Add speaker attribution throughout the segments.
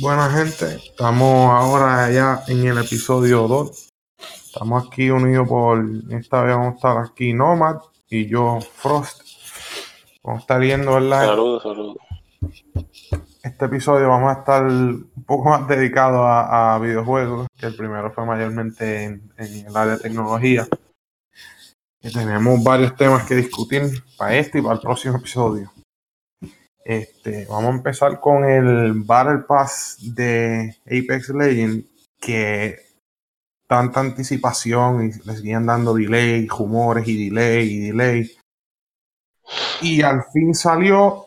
Speaker 1: Buena gente, estamos ahora ya en el episodio 2. Estamos aquí unidos por, esta vez vamos a estar aquí Nomad y yo Frost. Vamos a estar viendo, ¿verdad?
Speaker 2: Saludos, saludos.
Speaker 1: Este episodio vamos a estar un poco más dedicado a, a videojuegos, que el primero fue mayormente en, en el área de tecnología. Y tenemos varios temas que discutir para este y para el próximo episodio. Este, vamos a empezar con el Battle Pass de Apex Legends, que tanta anticipación y les siguen dando delay, rumores y delay y delay. Y al fin salió,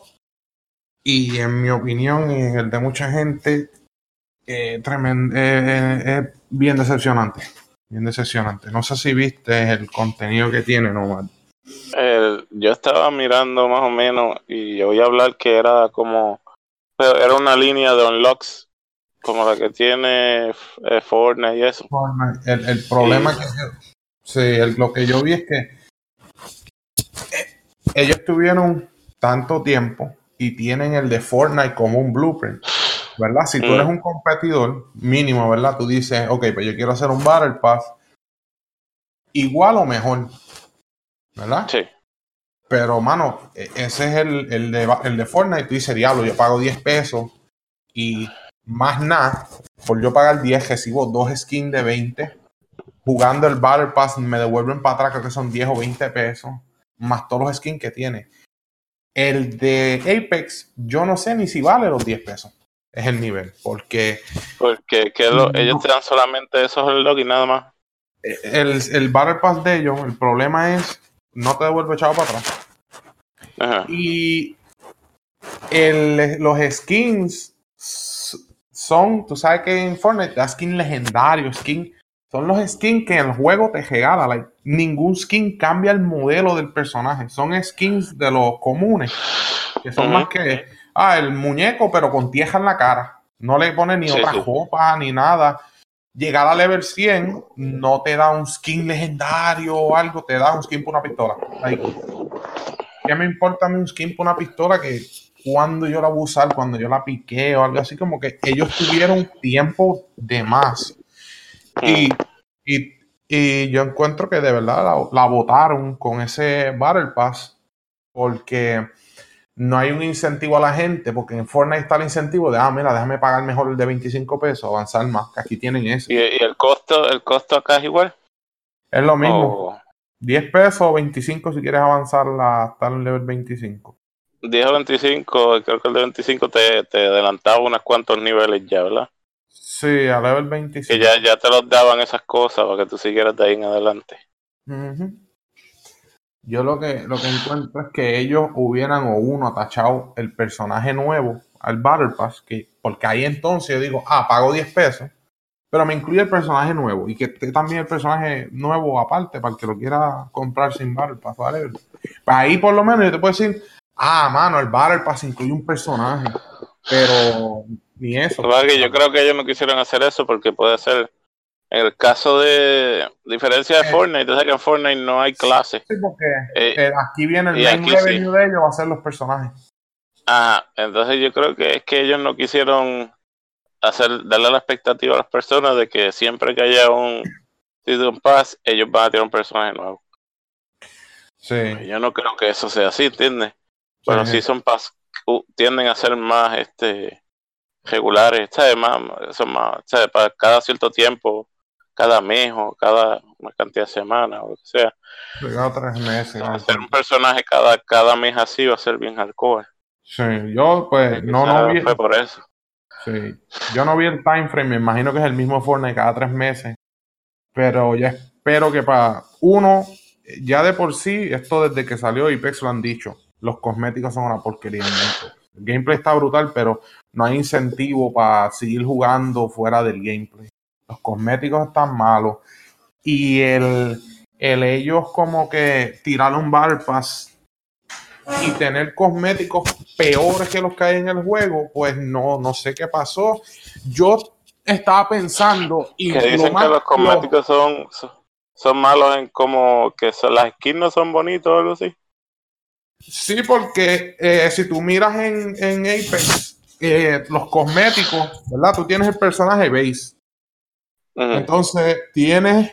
Speaker 1: y en mi opinión y en el de mucha gente, eh, tremen- eh, eh, es bien decepcionante. Bien decepcionante. No sé si viste el contenido que tiene, Nomad.
Speaker 2: El- yo estaba mirando más o menos y voy a hablar que era como era una línea de unlocks como la que tiene eh, Fortnite y eso.
Speaker 1: El, el problema que yo, sí, el- lo que yo vi es que eh, ellos tuvieron tanto tiempo y tienen el de Fortnite como un blueprint, ¿verdad? Si tú
Speaker 2: Mm.
Speaker 1: eres un competidor mínimo, ¿verdad? Tú dices, ok, pues yo quiero hacer un Battle Pass igual o mejor, ¿verdad?
Speaker 2: Sí,
Speaker 1: Pero, mano, e- ese es el, el de, el de Fortnite. Tú dices, diablo, yo pago 10 pesos y más nada, por yo pagar 10, recibo dos skins de 20. Jugando el Battle Pass me devuelven para atrás, creo que son 10 o 20 pesos, más todos los skins que tiene. El de Apex, yo no sé ni si vale los 10 pesos. Es el nivel, porque
Speaker 2: porque que lo-
Speaker 1: No.
Speaker 2: ellos te dan solamente esos y nada más.
Speaker 1: el, el Battle Pass de ellos, el problema es, no te devuelve echado para atrás.
Speaker 2: Ajá.
Speaker 1: Y el- los skins son, tú sabes que en Fortnite da skin legendario, skin, son los skins que el juego te regala. like, ningún skin cambia el modelo del personaje. Son skins de los comunes, que son más que, ah, el muñeco, pero con tieja en la cara. No le pone ni
Speaker 2: Sí,
Speaker 1: otra
Speaker 2: sí.
Speaker 1: ropa ni nada. Llegar a level 100 no te da un skin legendario o algo, te da un skin por una pistola. ¿Qué me importa a mí un skin por una pistola que cuando yo la voy a usar, cuando yo la piqué o algo así? Como que ellos tuvieron tiempo de más. Y, y, y yo encuentro que de verdad la, la votaron con ese Battle Pass porque no hay un incentivo a la gente, porque en Fortnite está el incentivo de, ah, mira, déjame pagar mejor el de 25 pesos, avanzar más, que aquí tienen ese.
Speaker 2: Y, y el costo, el costo acá es igual.
Speaker 1: Es lo mismo,
Speaker 2: O
Speaker 1: 10 pesos o 25 si quieres avanzar hasta el level 25.
Speaker 2: 10 o 25, creo que el de 25 te, te adelantaba unos cuantos niveles ya, ¿verdad?
Speaker 1: Sí, a level 25.
Speaker 2: Que ya, ya te los daban esas cosas para que tú siguieras de ahí en adelante.
Speaker 1: Yo lo que, lo que encuentro es que ellos hubieran o uno atachado el personaje nuevo al Battle Pass, que, porque ahí entonces yo digo, ah, pago 10 pesos, pero me incluye el personaje nuevo y que esté también el personaje nuevo aparte para el que lo quiera comprar sin Battle Pass, ¿vale? Para ahí por lo menos yo te puedo decir, ah, mano, el Battle Pass incluye un personaje, pero ni eso.
Speaker 2: Yo creo que ellos no quisieron hacer eso porque puede ser, en el caso de diferencia de
Speaker 1: Eh.
Speaker 2: Fortnite, tú sabes que en Fortnite no hay clases.
Speaker 1: Sí, porque
Speaker 2: Eh,
Speaker 1: eh, aquí viene el main revenue de ellos, va a ser los personajes.
Speaker 2: Ajá, entonces yo creo que es que ellos no quisieron hacer, darle la expectativa a las personas de que siempre que haya un Season Pass, ellos van a tener un personaje nuevo.
Speaker 1: Sí.
Speaker 2: Yo no creo que eso sea así, ¿entiendes? Pero
Speaker 1: Sí.
Speaker 2: Season Pass uh, tienden a ser más este regulares, ¿sabes? Más, son más, ¿sabes? Para cada cierto tiempo, cada mes o cada una cantidad de semanas o lo que sea.
Speaker 1: Llegado tres meses. ¿no?
Speaker 2: Hacer un personaje cada, cada mes así va a ser bien hardcore.
Speaker 1: Sí, yo pues no, no vi,
Speaker 2: fue por eso.
Speaker 1: sí, yo no vi el time frame, me imagino que es el mismo Fortnite cada tres meses, pero ya espero que para uno, ya de por sí, esto desde que salió Apex lo han dicho, los cosméticos son una porquería. ¿no? El gameplay está brutal, pero no hay incentivo para seguir jugando fuera del gameplay. Los cosméticos están malos y el, el ellos como que tirar un Battle Pass y tener cosméticos peores que los que hay en el juego, pues no, no sé qué pasó. Yo estaba pensando y
Speaker 2: Que dicen que los
Speaker 1: lo-
Speaker 2: cosméticos son, son, son malos en como que son, las skins no son bonitos o algo así.
Speaker 1: Sí, porque eh, si tú miras en, en Apex, eh, los cosméticos, ¿verdad? Tú tienes el personaje base. Entonces, tienes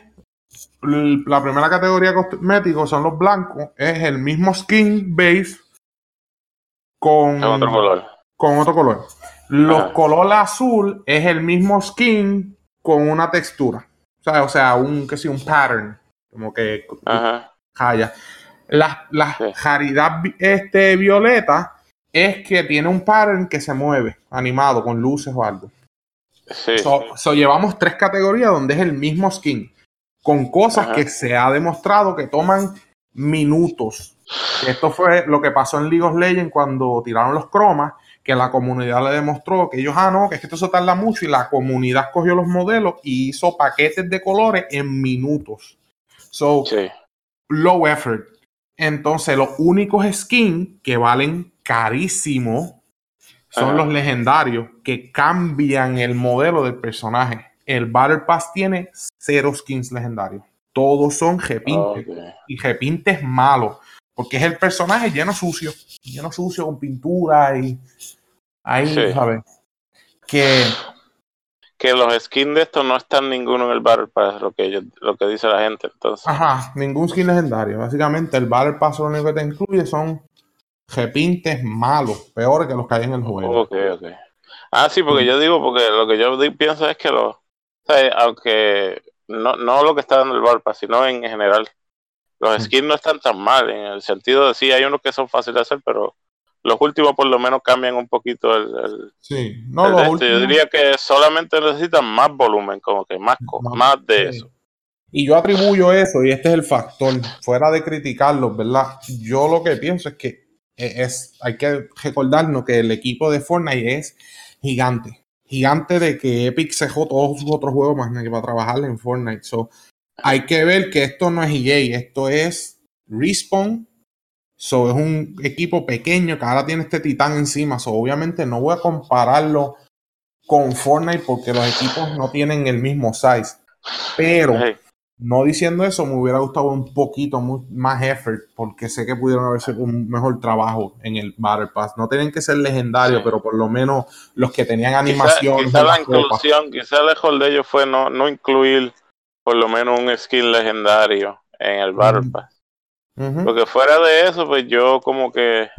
Speaker 1: la primera categoría de cosméticos son los blancos, es el mismo skin base con
Speaker 2: otro color.
Speaker 1: Con otro color. Los color azul es el mismo skin con una textura. O sea, o sea un que sí, un pattern. Como que
Speaker 2: Ajá.
Speaker 1: La, la jaridad este, violeta es que tiene un pattern que se mueve, animado, con luces o algo.
Speaker 2: Sí.
Speaker 1: So, llevamos tres categorías donde es el mismo skin, con cosas que se ha demostrado que toman minutos. Esto fue lo que pasó en League of Legends cuando tiraron los cromas, que la comunidad le demostró que ellos, ah, no, que, es que esto se tarda mucho y la comunidad cogió los modelos y hizo paquetes de colores en minutos. So, low effort. Entonces, los únicos skins que valen carísimo son los legendarios que cambian el modelo del personaje. El Battle Pass tiene cero skins legendarios. Todos son repintes. Y repintes malos. Porque es el personaje lleno sucio. Lleno sucio con pintura y. Ahí, ¿sabes? Que
Speaker 2: que los skins de esto no están ninguno en el Battle Pass, lo que, lo que dice la gente. Entonces.
Speaker 1: Ajá, ningún skin legendario. Básicamente, el Battle Pass lo único que te incluye son repintes malos, peores que los que hay en el juego.
Speaker 2: Ok, ok. Ah, sí, porque yo digo, porque lo que yo pienso es que los. aunque no, no lo que está dando el Pass, sino en general, los skins no están tan mal, en el sentido de sí, hay unos que son fáciles de hacer, pero los últimos por lo menos cambian un poquito el,
Speaker 1: sí no los
Speaker 2: últimos... yo diría que solamente necesitan más volumen como que más más, de eso
Speaker 1: y yo atribuyo eso y este es el factor fuera de criticarlos verdad yo lo que pienso es que es hay que recordarnos que el equipo de Fortnite es gigante gigante de que Epic cejó todos sus otros juegos más que para trabajar en Fortnite so hay que ver que esto no es EA esto es Respawn So, es un equipo pequeño que ahora tiene este titán encima. So, obviamente no voy a compararlo con Fortnite porque los equipos no tienen el mismo size. Pero, no diciendo eso, me hubiera gustado un poquito más effort porque sé que pudieron haber hecho un mejor trabajo en el Battle Pass. No tienen que ser legendarios, pero por lo menos los que tenían animación.
Speaker 2: Quizá, la inclusión, quizá el mejor de ellos fue no, no incluir por lo menos un skin legendario en el Battle Pass. Porque fuera de eso, pues yo como que,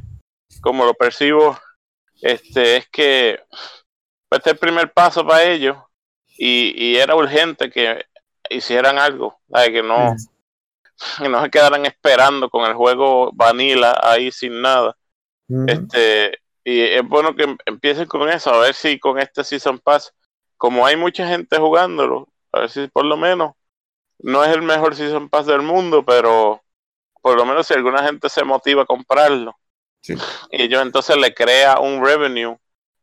Speaker 2: como lo percibo, este es que este es el primer paso para ellos y, y era urgente que hicieran algo, que no, que no se quedaran esperando con el juego vanilla ahí sin nada. Este, y es bueno que em, empiecen con eso, a ver si con este Season Pass, como hay mucha gente jugándolo, a ver si por lo menos no es el mejor Season Pass del mundo, pero por lo menos si alguna gente se motiva a comprarlo, y ellos entonces le crea un revenue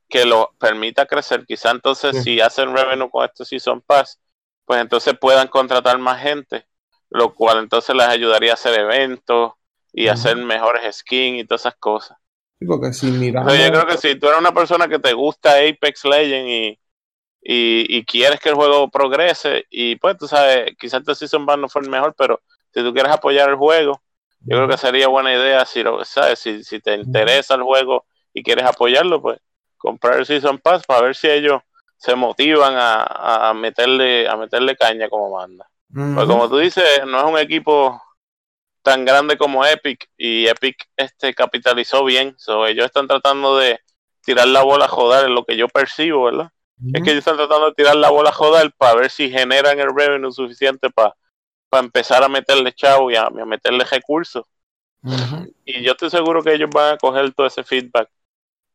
Speaker 2: que lo permita crecer. Quizá entonces si hacen revenue con este Season Pass, pues entonces puedan contratar más gente, lo cual entonces les ayudaría a hacer eventos y hacer mejores skins y todas esas cosas.
Speaker 1: porque si yo
Speaker 2: creo que si tú eres una persona que te gusta Apex Legends y, y, quieres que el juego progrese, y pues tú sabes, quizás este Season Pass no fue el mejor, pero si tú quieres apoyar el juego, yo creo que sería buena idea si, lo, ¿sabes? Si, si te interesa el juego y quieres apoyarlo, pues comprar el Season Pass para ver si ellos se motivan a, a meterle a meterle caña como manda. Pues como tú dices, no es un equipo tan grande como Epic y Epic este capitalizó bien, so, ellos están tratando de tirar la bola a joder, es lo que yo percibo, ¿verdad? Es que ellos están tratando de tirar la bola a joder para ver si generan el revenue suficiente para para empezar a meterle chavo y a, meterle recursos. Y yo estoy seguro que ellos van a coger todo ese feedback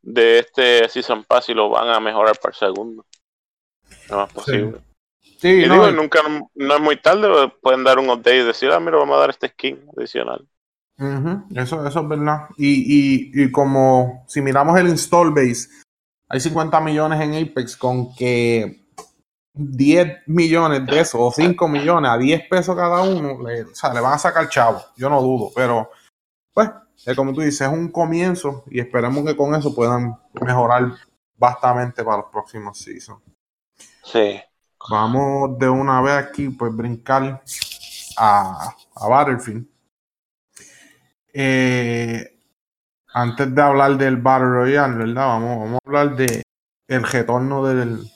Speaker 2: de este Season Pass y lo van a mejorar para el segundo. Lo más posible.
Speaker 1: Sí.
Speaker 2: y digo, nunca no es muy tarde, pueden dar un update y decir, ah, mira, vamos a dar este skin adicional.
Speaker 1: eso, eso es verdad. Y, y, y como si miramos el install base, hay 50 millones en Apex con que 10 millones de esos o 5 millones a 10 pesos cada uno, le, o sea, le van a sacar chavo, yo no dudo, pero pues, como tú dices, es un comienzo y esperemos que con eso puedan mejorar bastante para los próximos seasons.
Speaker 2: Sí.
Speaker 1: Vamos de una vez aquí, pues brincar a, a Battlefield. Eh, antes de hablar del Battle Royale, ¿verdad? Vamos, vamos a hablar de el retorno del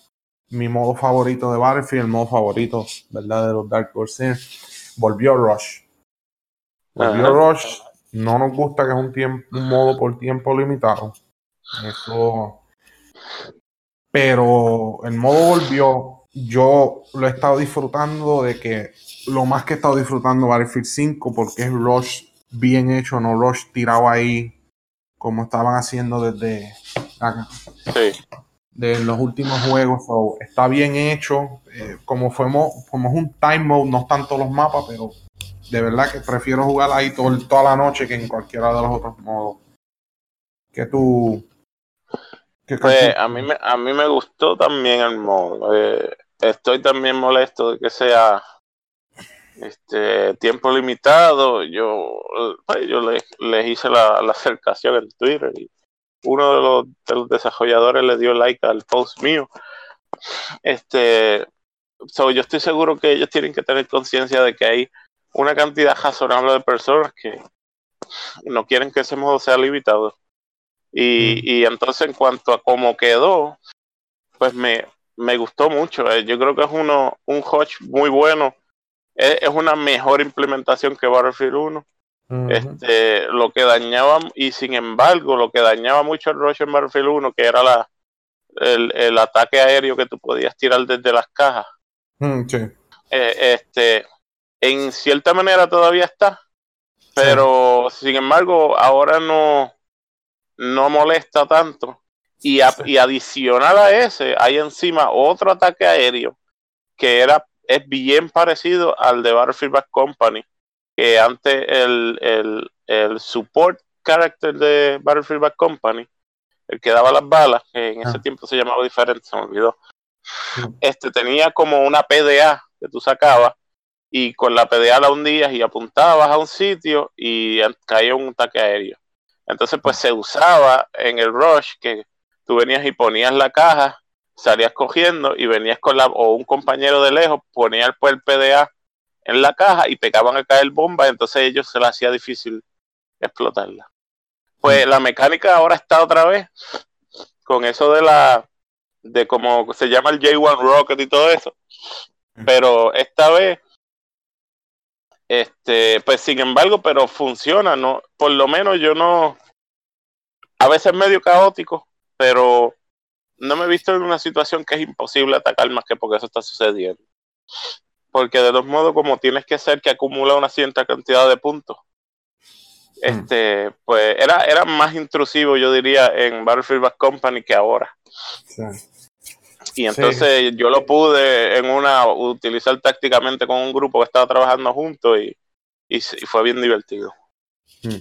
Speaker 1: mi modo favorito de Battlefield, el modo favorito, ¿verdad? De los Dark Corsairs. Volvió Rush. Volvió Rush. No nos gusta que es un, tiempo, un modo por tiempo limitado. Eso. Pero el modo volvió. Yo lo he estado disfrutando de que lo más que he estado disfrutando Battlefield 5 porque es Rush bien hecho, no Rush tirado ahí como estaban haciendo desde de los últimos juegos. está bien hecho. Eh, como fuimos, como es un time mode, no están todos los mapas, pero de verdad que prefiero jugar ahí toda la noche que en cualquiera de los otros modos. Que tú.
Speaker 2: Pues a mí, me, a mí me gustó también el modo. Eh, estoy también molesto de que sea este tiempo limitado. Yo, pues, yo les, hice la, la, acercación en Twitter y uno de los, de los, desarrolladores le dio like al post mío. Este, so, yo estoy seguro que ellos tienen que tener conciencia de que hay una cantidad razonable de personas que no quieren que ese modo sea limitado. Y, mm. y entonces en cuanto a cómo quedó, pues me, me gustó mucho. Eh, yo creo que es uno, un Hodge muy bueno. Es, es, una mejor implementación que Battlefield 1. este, lo que dañaba, y sin embargo, lo que dañaba mucho el Rush en Battlefield 1, que era la, el, el ataque aéreo que tú podías tirar desde las cajas.
Speaker 1: Mm, sí.
Speaker 2: eh, este, en cierta manera todavía está, pero sin embargo ahora no, no molesta tanto. Y, y adicional a ese, hay encima otro ataque aéreo que era es bien parecido al de Battlefield Back Company, que antes el, el, el support character de Battlefield Back Company, el que daba las balas, que en ese ah. tiempo se llamaba diferente, se me olvidó. Este tenía como una PDA que tú sacabas y con la PDA la hundías y apuntabas a un sitio y caía un ataque aéreo. Entonces, pues se usaba en el rush que tú venías y ponías la caja, salías cogiendo y venías con la, o un compañero de lejos ponía pues, el PDA en la caja y pegaban a caer bomba, entonces ellos se les hacía difícil explotarla. Pues la mecánica ahora está otra vez con eso de la, de como se llama el J1 Rocket y todo eso. Pero esta vez este, pues sin embargo, pero funciona, ¿no? Por lo menos yo no. A veces medio caótico, pero no me he visto en una situación que es imposible atacar más que porque eso está sucediendo. Porque de todos modos, como tienes que ser que acumula una cierta cantidad de puntos, mm. este, pues era, era más intrusivo, yo diría, en Battlefield Back Company que ahora. Sí. Y entonces yo lo pude en una utilizar tácticamente con un grupo que estaba trabajando juntos y, y, fue bien divertido.
Speaker 1: Hmm.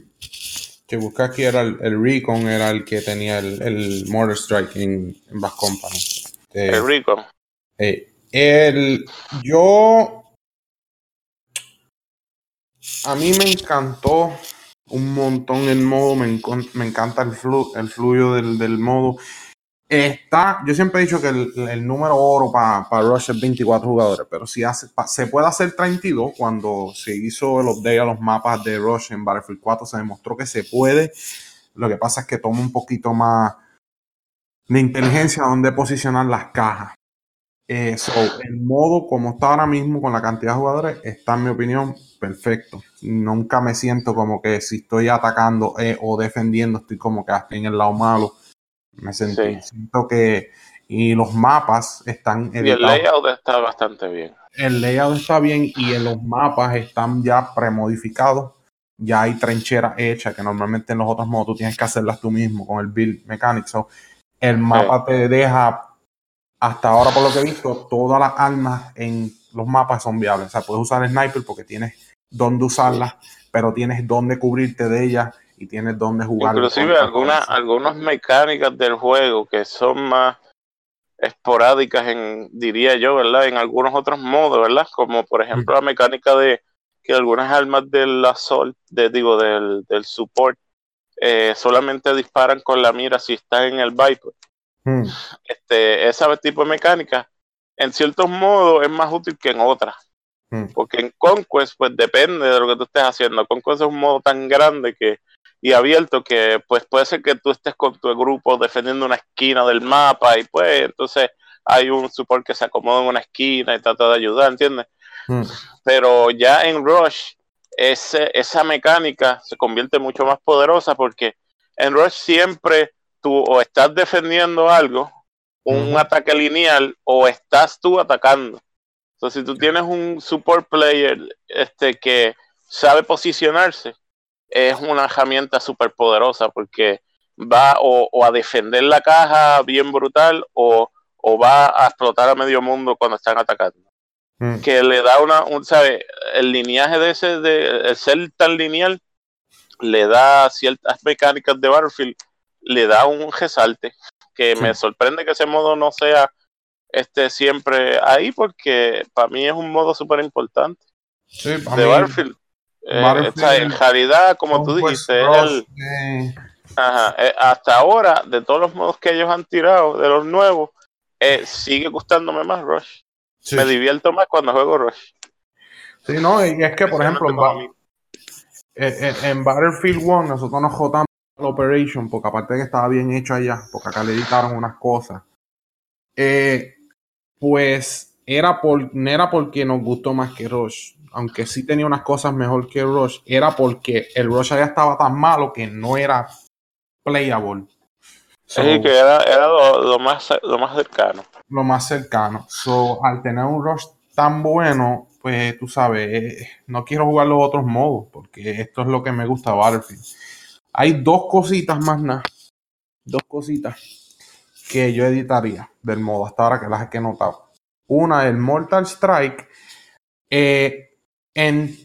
Speaker 1: Que busca aquí era el, Recon, era el que tenía el, el Mortar Strike en, en Bass Company.
Speaker 2: Eh, el Recon.
Speaker 1: Eh, el, yo. A mí me encantó un montón el modo, me, me encanta el, flu, el fluyo del, del modo. Está, yo siempre he dicho que el, número oro para Rush es 24 jugadores, pero si hace, se puede hacer 32 cuando se hizo el update a los mapas de Rush en Battlefield 4, se demostró que se puede. Lo que pasa es que toma un poquito más de inteligencia donde posicionar las cajas. Eh, el modo como está ahora mismo con la cantidad de jugadores está en mi opinión perfecto. Nunca me siento como que si estoy atacando eh, o defendiendo estoy como que en el lado malo me sentí. Siento que. Y los mapas están.
Speaker 2: Y el layout está bastante bien.
Speaker 1: El layout está bien y en los mapas están ya premodificados. Ya hay trincheras hechas que normalmente en los otros modos tú tienes que hacerlas tú mismo con el build mechanic. el mapa te deja, hasta ahora por lo que he visto, todas las armas en los mapas son viables. O sea, puedes usar el sniper porque tienes dónde usarlas, pero tienes dónde cubrirte de ellas y tienes donde jugar.
Speaker 2: Inclusive algunas, algunas mecánicas del juego que son más esporádicas en, diría yo, ¿verdad? En algunos otros modos, ¿verdad? Como por ejemplo la mecánica de que algunas armas del assault, de, digo, del, del support, eh, solamente disparan con la mira si está en el Viper. Hmm. Este, ese tipo de mecánica, en ciertos modos, es más útil que en otras. Hmm. Porque en Conquest, pues depende de lo que tú estés haciendo. Conquest es un modo tan grande que y abierto que pues puede ser que tú estés con tu grupo defendiendo una esquina del mapa y pues entonces hay un support que se acomoda en una esquina y trata de ayudar, ¿entiendes? Mm. Pero ya en Rush ese, esa mecánica se convierte mucho más poderosa porque en Rush siempre tú o estás defendiendo algo, un ataque lineal, o estás tú atacando. Entonces, si tú tienes un support player este, que sabe posicionarse, es una herramienta súper poderosa porque va o, a defender la caja bien brutal o, va a explotar a medio mundo cuando están atacando. Mm. Que le da una, un, ¿sabe? El lineaje de ese, de el ser tan lineal, le da ciertas mecánicas de Battlefield, le da un resalte que me sorprende que ese modo no sea este siempre ahí porque para mí es un modo súper importante de Battlefield eh, en realidad, como tú dijiste, eh, hasta ahora, de todos los modos que ellos han tirado, de los nuevos, eh, sigue gustándome más Rush. Me divierto más cuando juego Rush.
Speaker 1: Sí, no, y es que, por ejemplo, en, Battlefield 1 nosotros nos jotamos la Operation, porque aparte de que estaba bien hecho allá, porque acá le editaron unas cosas, pues era, por, era porque nos gustó más que Rush aunque sí tenía unas cosas mejor que Rush, era porque el Rush ya estaba tan malo que no era playable.
Speaker 2: sí, que era, lo, más, lo más cercano.
Speaker 1: Lo más cercano. So, al tener un Rush tan bueno, pues tú sabes, eh, no quiero jugar los otros modos, porque esto es lo que me gusta Battlefield. Hay dos cositas más nada. Dos cositas que yo editaría del modo hasta ahora que las he notado. Una, el Mortal Strike. Eh, en,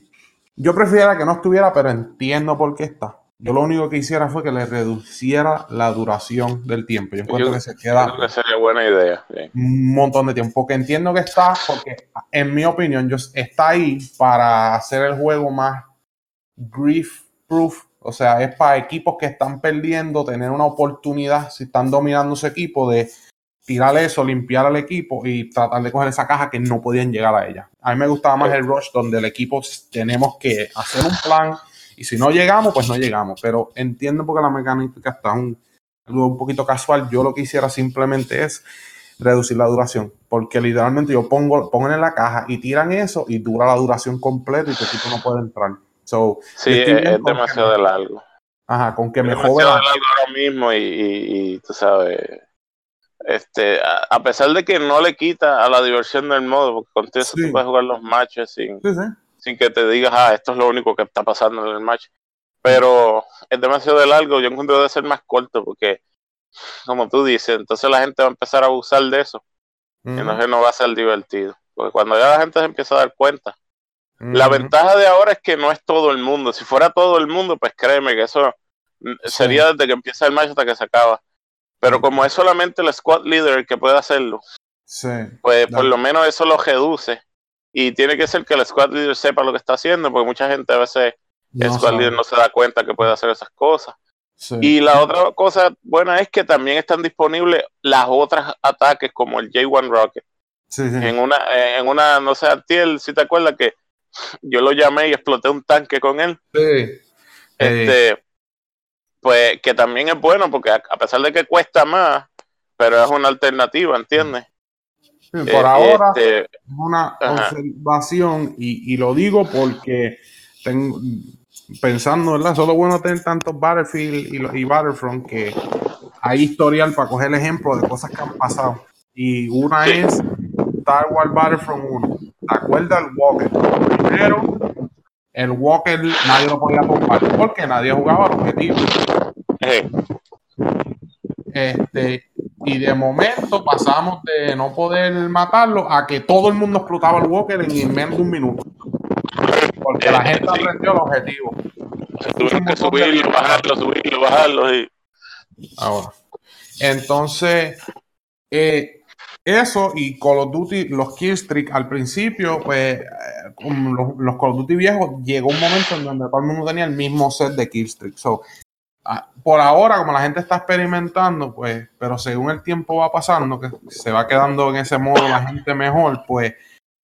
Speaker 1: yo preferiría que no estuviera, pero entiendo por qué está. Yo lo único que hiciera fue que le reduciera la duración del tiempo. Yo encuentro que se queda.
Speaker 2: sería buena idea.
Speaker 1: Un montón de tiempo. Porque entiendo que está, porque en mi opinión, yo, está ahí para hacer el juego más grief proof. O sea, es para equipos que están perdiendo, tener una oportunidad, si están dominando su equipo, de tirar eso, limpiar al equipo y tratar de coger esa caja que no podían llegar a ella. A mí me gustaba más el rush donde el equipo tenemos que hacer un plan y si no llegamos, pues no llegamos. Pero entiendo porque la mecánica está un, algo un poquito casual. Yo lo que hiciera simplemente es reducir la duración. Porque literalmente yo pongo, pongo en la caja y tiran eso y dura la duración completa y tu equipo no puede entrar. So,
Speaker 2: sí, es, demasiado largo.
Speaker 1: Aja, con que me
Speaker 2: jode. demasiado largo ahora mismo y, y tú sabes este, a, pesar de que no le quita a la diversión del modo, porque con eso tú puedes jugar los matches sin, sin que te digas, ah, esto es lo único que está pasando en el match. Pero es demasiado de largo, yo encuentro de ser más corto, porque, como tú dices, entonces la gente va a empezar a abusar de eso. Y entonces no va a ser divertido. Porque cuando ya la gente se empieza a dar cuenta. La ventaja de ahora es que no es todo el mundo. Si fuera todo el mundo, pues créeme que eso sería desde que empieza el match hasta que se acaba. Pero como es solamente el squad leader el que puede hacerlo, pues por lo menos eso lo reduce. Y tiene que ser que el squad leader sepa lo que está haciendo, porque mucha gente a veces el squad leader no se da cuenta que puede hacer esas cosas. Y la otra cosa buena es que también están disponibles las otras ataques como el J1 Rocket. En una, en una, no sé, Tiel, si te acuerdas que yo lo llamé y exploté un tanque con él. Este, pues que también es bueno porque a, pesar de que cuesta más, pero es una alternativa, ¿entiendes?
Speaker 1: por eh, ahora este, es una observación y, lo digo porque tengo, pensando, ¿verdad? Solo bueno tener tantos Battlefield y, y Battlefront que hay historial para coger el ejemplo de cosas que han pasado. Y una es Star Wars Battlefront 1. ¿Te acuerdas el Walker? Primero, el Walker nadie lo podía compartir porque nadie jugaba al objetivo. Este, y de momento pasamos de no poder matarlo a que todo el mundo explotaba el Walker en menos de un minuto. Porque la gente aprendió el objetivo.
Speaker 2: Tuvieron que subirlo, bajarlo, subirlo, bajarlo.
Speaker 1: Ahora. Entonces, eh, eso y Call of Duty, los killstreak al principio, pues eh, los, los, Call of Duty viejos, llegó un momento en donde todo el mundo tenía el mismo set de killstreak. So, Ah, por ahora, como la gente está experimentando, pues, pero según el tiempo va pasando, que se va quedando en ese modo la gente mejor, pues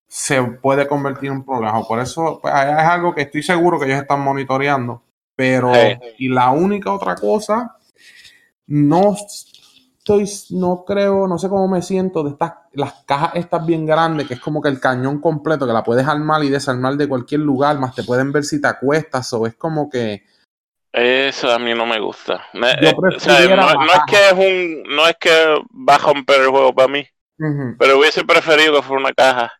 Speaker 1: se puede convertir en un problema. Por eso pues, es algo que estoy seguro que ellos están monitoreando Pero, y la única otra cosa, no estoy, no creo, no sé cómo me siento de estas, las cajas estas bien grandes, que es como que el cañón completo, que la puedes armar y desarmar de cualquier lugar, más te pueden ver si te acuestas, o es como que...
Speaker 2: Eso a mí no me gusta. Eh, no, es que es un, no es que va a romper el juego para mí, pero hubiese preferido que fuera una caja.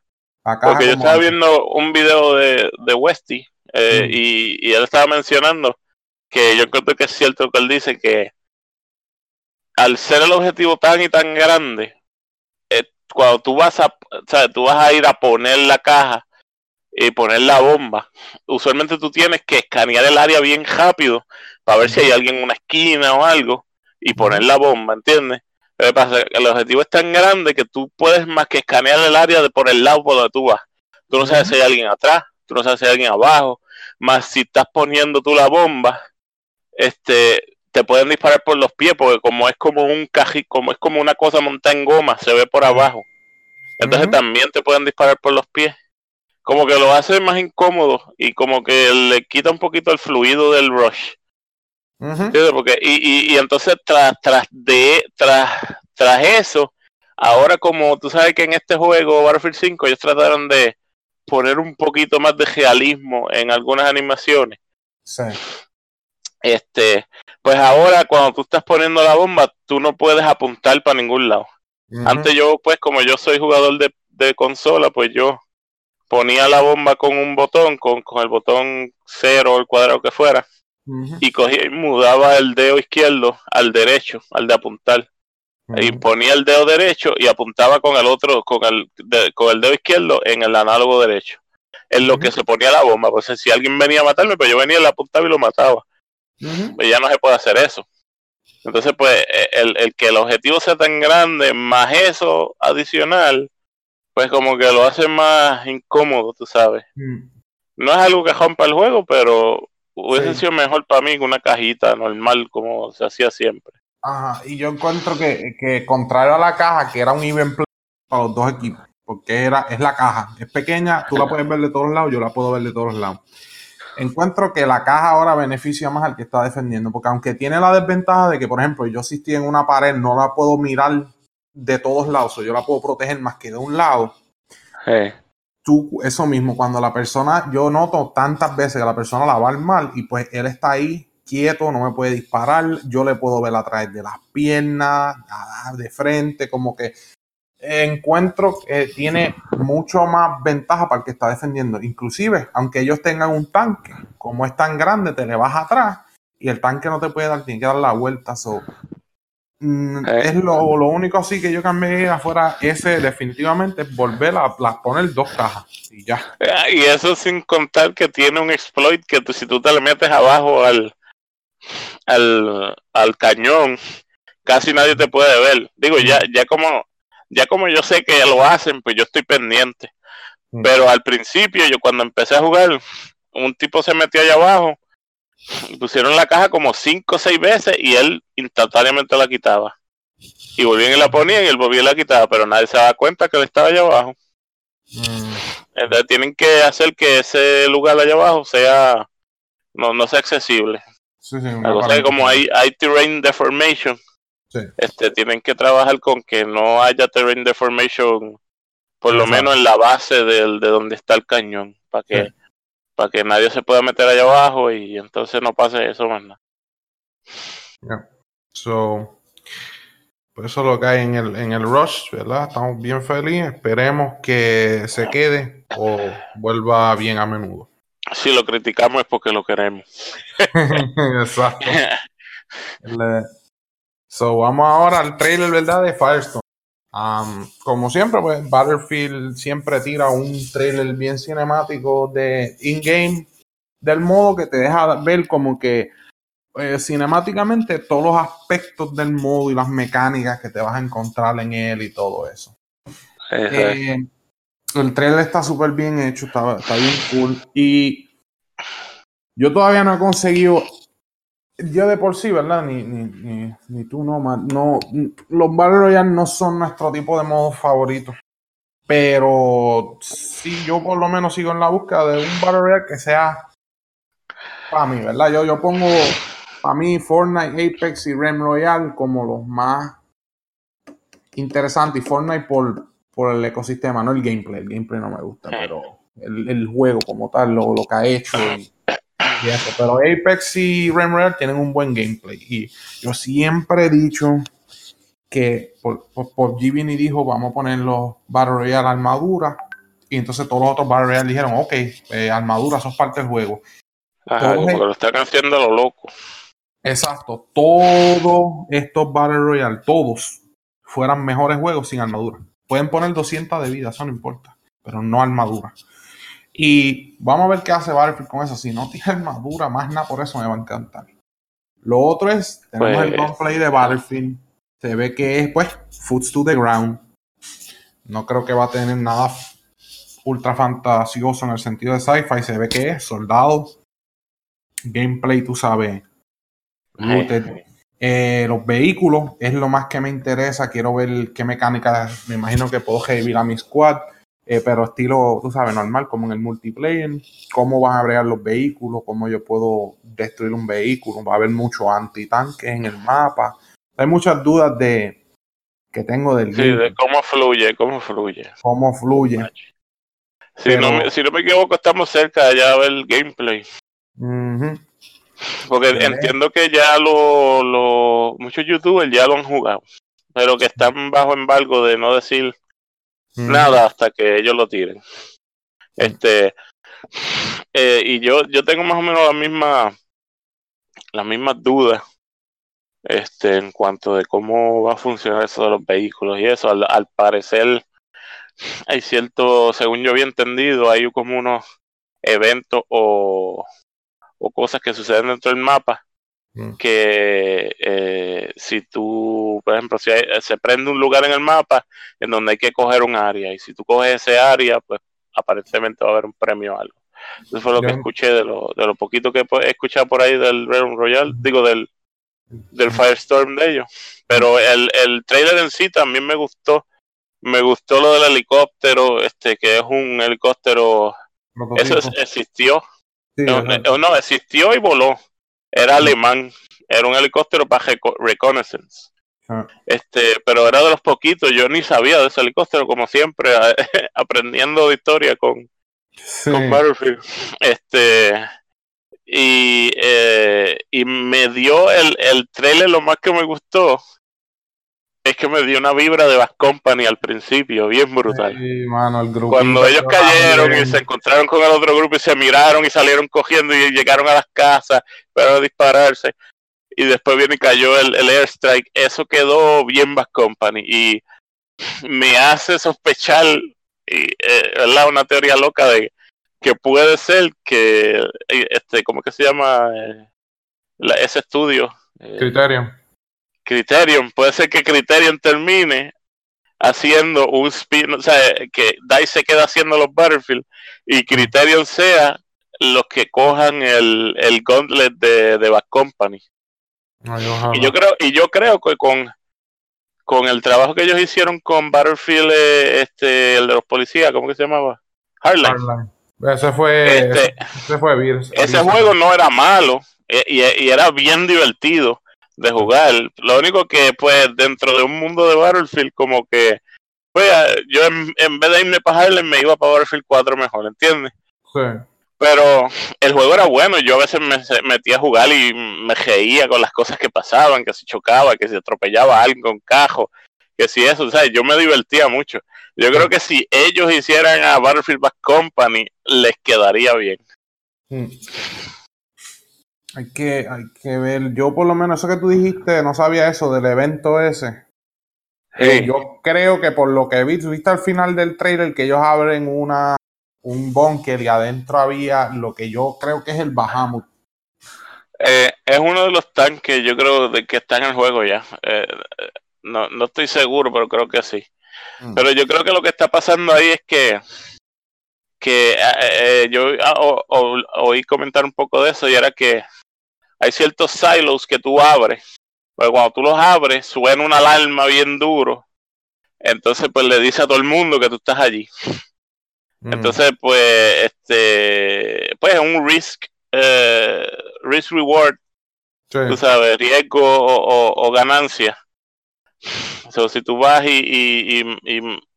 Speaker 2: Porque yo estaba viendo un video de, de Westy eh, y, y, él estaba mencionando que yo creo que es cierto que él dice que al ser el objetivo tan y tan grande, eh, cuando tú vas a, o sea, tú vas a ir a poner la caja y poner la bomba, usualmente tú tienes que escanear el área bien rápido para ver si hay alguien en una esquina o algo y poner la bomba, ¿entiendes? Pero pasa? El objetivo es tan grande que tú puedes más que escanear el área de por el lado por donde tú vas. Tú no sabes si hay alguien atrás, tú no sabes si hay alguien abajo, más si estás poniendo tú la bomba, este, te pueden disparar por los pies, porque como es como un caji, como es como una cosa montada en goma, se ve por abajo. Entonces también te pueden disparar por los pies. Como que lo hace más incómodo y como que le quita un poquito el fluido del rush. Porque, y, y, entonces tras, tras, de, tras, tras eso, ahora como tú sabes que en este juego Battlefield 5 ellos trataron de poner un poquito más de realismo en algunas animaciones. Sí. Este, pues ahora cuando tú estás poniendo la bomba, tú no puedes apuntar para ningún lado. Antes yo, pues como yo soy jugador de, de, consola, pues yo ponía la bomba con un botón, con, con el botón cero o el cuadrado que fuera, y cogía y mudaba el dedo izquierdo al derecho, al de apuntar. Y ponía el dedo derecho y apuntaba con el otro, con el, con el dedo izquierdo en el análogo derecho. En lo que se ponía la bomba. Pues si alguien venía a matarme, pues yo venía, le apuntaba y lo mataba. Pues ya no se puede hacer eso. Entonces, pues, e, el, el, que el objetivo sea tan grande, más eso adicional, pues como que lo hace más incómodo, tú sabes. Mm. No es algo que rompa el juego, pero hubiese sido mejor para mí que una cajita normal, como se hacía siempre.
Speaker 1: Ajá, y yo encuentro que, que contrario a la caja, que era un event play para los dos equipos, porque era, es la caja, es pequeña, tú la puedes ver de todos lados, yo la puedo ver de todos lados encuentro que la caja ahora beneficia más al que está defendiendo, porque aunque tiene la desventaja de que, por ejemplo, yo si estoy en una pared, no la puedo mirar de todos lados, o yo la puedo proteger más que de un lado. Tú, eso mismo, cuando la persona, yo noto tantas veces que la persona la va al mal y pues él está ahí quieto, no me puede disparar, yo le puedo ver a través de las piernas, de frente, como que encuentro que tiene mucho más ventaja para el que está defendiendo. Inclusive, aunque ellos tengan un tanque, como es tan grande, te le vas atrás y el tanque no te puede dar, tiene que dar la vuelta. Mm, eh. Es lo, único así que yo cambié afuera, ese definitivamente es volver a, poner dos cajas y ya.
Speaker 2: Eh, y eso sin contar que tiene un exploit que si tú te le metes abajo al, al, al cañón, casi nadie te puede ver. Digo, ya, ya como ya como yo sé que lo hacen, pues yo estoy pendiente. Mm. Pero al principio, yo cuando empecé a jugar, un tipo se metió allá abajo, pusieron la caja como cinco o seis veces y él instantáneamente la quitaba. Y volvían y la ponían y él volvía y la quitaba, pero nadie se daba cuenta que él estaba allá abajo. Mm. Entonces tienen que hacer que ese lugar allá abajo sea no, no sea accesible. Sí, sí, como hay, hay terrain deformation, este, tienen que trabajar con que no haya terrain deformation, por lo menos en la base del, de donde está el cañón, para que, para que nadie se pueda meter allá abajo y entonces no pase eso más nada.
Speaker 1: So, por eso lo que hay en el, en el Rush, ¿verdad? Estamos bien felices. Esperemos que se quede o vuelva bien a menudo.
Speaker 2: Si lo criticamos es porque lo queremos. Exacto.
Speaker 1: So, vamos ahora al trailer, ¿verdad? De Firestone. como siempre, pues Battlefield siempre tira un trailer bien cinemático de in-game, del modo que te deja ver como que eh, cinemáticamente todos los aspectos del modo y las mecánicas que te vas a encontrar en él y todo eso. Eh, el trailer está súper bien hecho, está, está bien cool. Y yo todavía no he conseguido yo de por sí, ¿verdad? Ni, ni, ni, ni tú no, no, los Battle Royale no son nuestro tipo de modo favorito. Pero sí, yo por lo menos sigo en la búsqueda de un Battle Royale que sea para mí, ¿verdad? Yo, yo pongo para mí Fortnite, Apex y Rem Royale como los más interesantes. Y Fortnite por, por el ecosistema, no el gameplay. El gameplay no me gusta, pero el, juego como tal, lo, lo que ha hecho y, eso. Pero Apex y Rem Royale tienen un buen gameplay. Y yo siempre he dicho que por, por, dijo, vamos a poner los Battle Royale armadura. Y entonces todos los otros Battle Royale dijeron, ok, eh, armadura, son parte del juego.
Speaker 2: Ajá, lo están haciendo lo loco.
Speaker 1: Exacto, todos estos Battle Royale, todos, fueran mejores juegos sin armadura. Pueden poner 200 de vida, eso no importa, pero no armadura. Y vamos a ver qué hace Battlefield con eso. Si no tiene armadura, más nada por eso me va a encantar. Lo otro es, tenemos el gameplay pues de Battlefield. Se ve que es, pues, Foots to the Ground. No creo que va a tener nada ultra fantasioso en el sentido de sci-fi. Se ve que es soldado. Gameplay, tú sabes. Eh, los vehículos es lo más que me interesa. Quiero ver qué mecánica. Me imagino que puedo revivir a mi squad. Eh, pero estilo, tú sabes, normal, como en el multiplayer. Cómo van a bregar los vehículos, cómo yo puedo destruir un vehículo. Va a haber mucho antitanques en el mapa. Hay muchas dudas de que tengo del
Speaker 2: Sí, de cómo fluye, cómo fluye.
Speaker 1: Cómo fluye.
Speaker 2: Si, no me, si no me equivoco, estamos cerca de ya ver el gameplay. Porque entiendo que ya lo, lo, muchos youtubers ya lo han jugado, pero que están bajo embargo de no decir nada hasta que ellos lo tiren. Este, eh, y yo, yo tengo más o menos la misma, las mismas dudas este, en cuanto de cómo va a funcionar eso de los vehículos y eso. Al, al parecer, hay cierto, según yo había entendido, hay como unos eventos o, o cosas que suceden dentro del mapa mm. que eh, si tú, por ejemplo, si se prende un lugar en el mapa en donde hay que coger un área y si tú coges ese área, pues aparentemente va a haber un premio o algo. Eso fue lo que escuché de lo, de lo poquito que he escuchado por ahí del Realm Royal, digo del, del Firestorm de ellos. Pero el, el trailer en sí también me gustó. Me gustó lo del helicóptero, este que es un helicóptero. Eso existió. no, no, existió y voló. Era alemán. Era un helicóptero para reconnaissance. Ah. Este, pero era de los poquitos. Yo ni sabía de ese helicóptero, como siempre, aprendiendo de historia con, con Battlefield. Este y, eh, y me dio el, el trailer, lo más que me gustó es que me dio una vibra de Bass Company al principio, bien brutal. Cuando ellos cayeron y se encontraron con el otro grupo y se miraron y salieron cogiendo y llegaron a las casas para dispararse. Y después viene y cayó el, el airstrike. Eso quedó bien Bass Company. Y me hace sospechar, y, eh, una teoría loca de que puede ser que, eh, este, ¿cómo que se llama? Eh, ese estudio.
Speaker 1: Eh, Criterion.
Speaker 2: Criterion, puede ser que Criterion termine haciendo un spin, o sea, que DICE se queda haciendo los Battlefield y Criterion sea los que cojan el, el gauntlet de, de Back Company. y yo creo, y yo creo que con, con el trabajo que ellos hicieron con Battlefield, este, el de los policías, ¿cómo que se llamaba? Hardline.
Speaker 1: Ese fue, este, ese, fue
Speaker 2: ese juego no era malo e, y, era bien divertido de jugar. Lo único que, pues, dentro de un mundo de Battlefield, como que, pues, yo en, vez de irme para Harlem, me iba para Battlefield 4 mejor, ¿entiendes? Sí. Pero el juego era bueno, yo a veces me metía a jugar y me reía con las cosas que pasaban, que se chocaba, que se atropellaba a alguien con cajo, que si eso, o sea, yo me divertía mucho. Yo creo que si ellos hicieran a Battlefield Back Company, les quedaría bien. Hmm.
Speaker 1: Hay que, hay que ver. Yo, por lo menos, eso que tú dijiste, no sabía eso del evento ese. Eh, yo creo que por lo que vi, viste al final del trailer que ellos abren una un bunker y adentro había lo que yo creo que es el Bahamut.
Speaker 2: Eh, es uno de los tanques, yo creo, de que está en el juego ya. Eh, no, no estoy seguro, pero creo que sí. Mm. Pero yo creo que lo que está pasando ahí es que, que eh, eh, yo ah, oí comentar un poco de eso y era que hay ciertos silos que tú abres. Pues cuando tú los abres, suena una alarma bien duro. Entonces, pues le dice a todo el mundo que tú estás allí. Mm. Entonces, pues, este, pues es un risk eh, risk reward, tú sabes, riesgo o, ganancia. So, si tú vas y,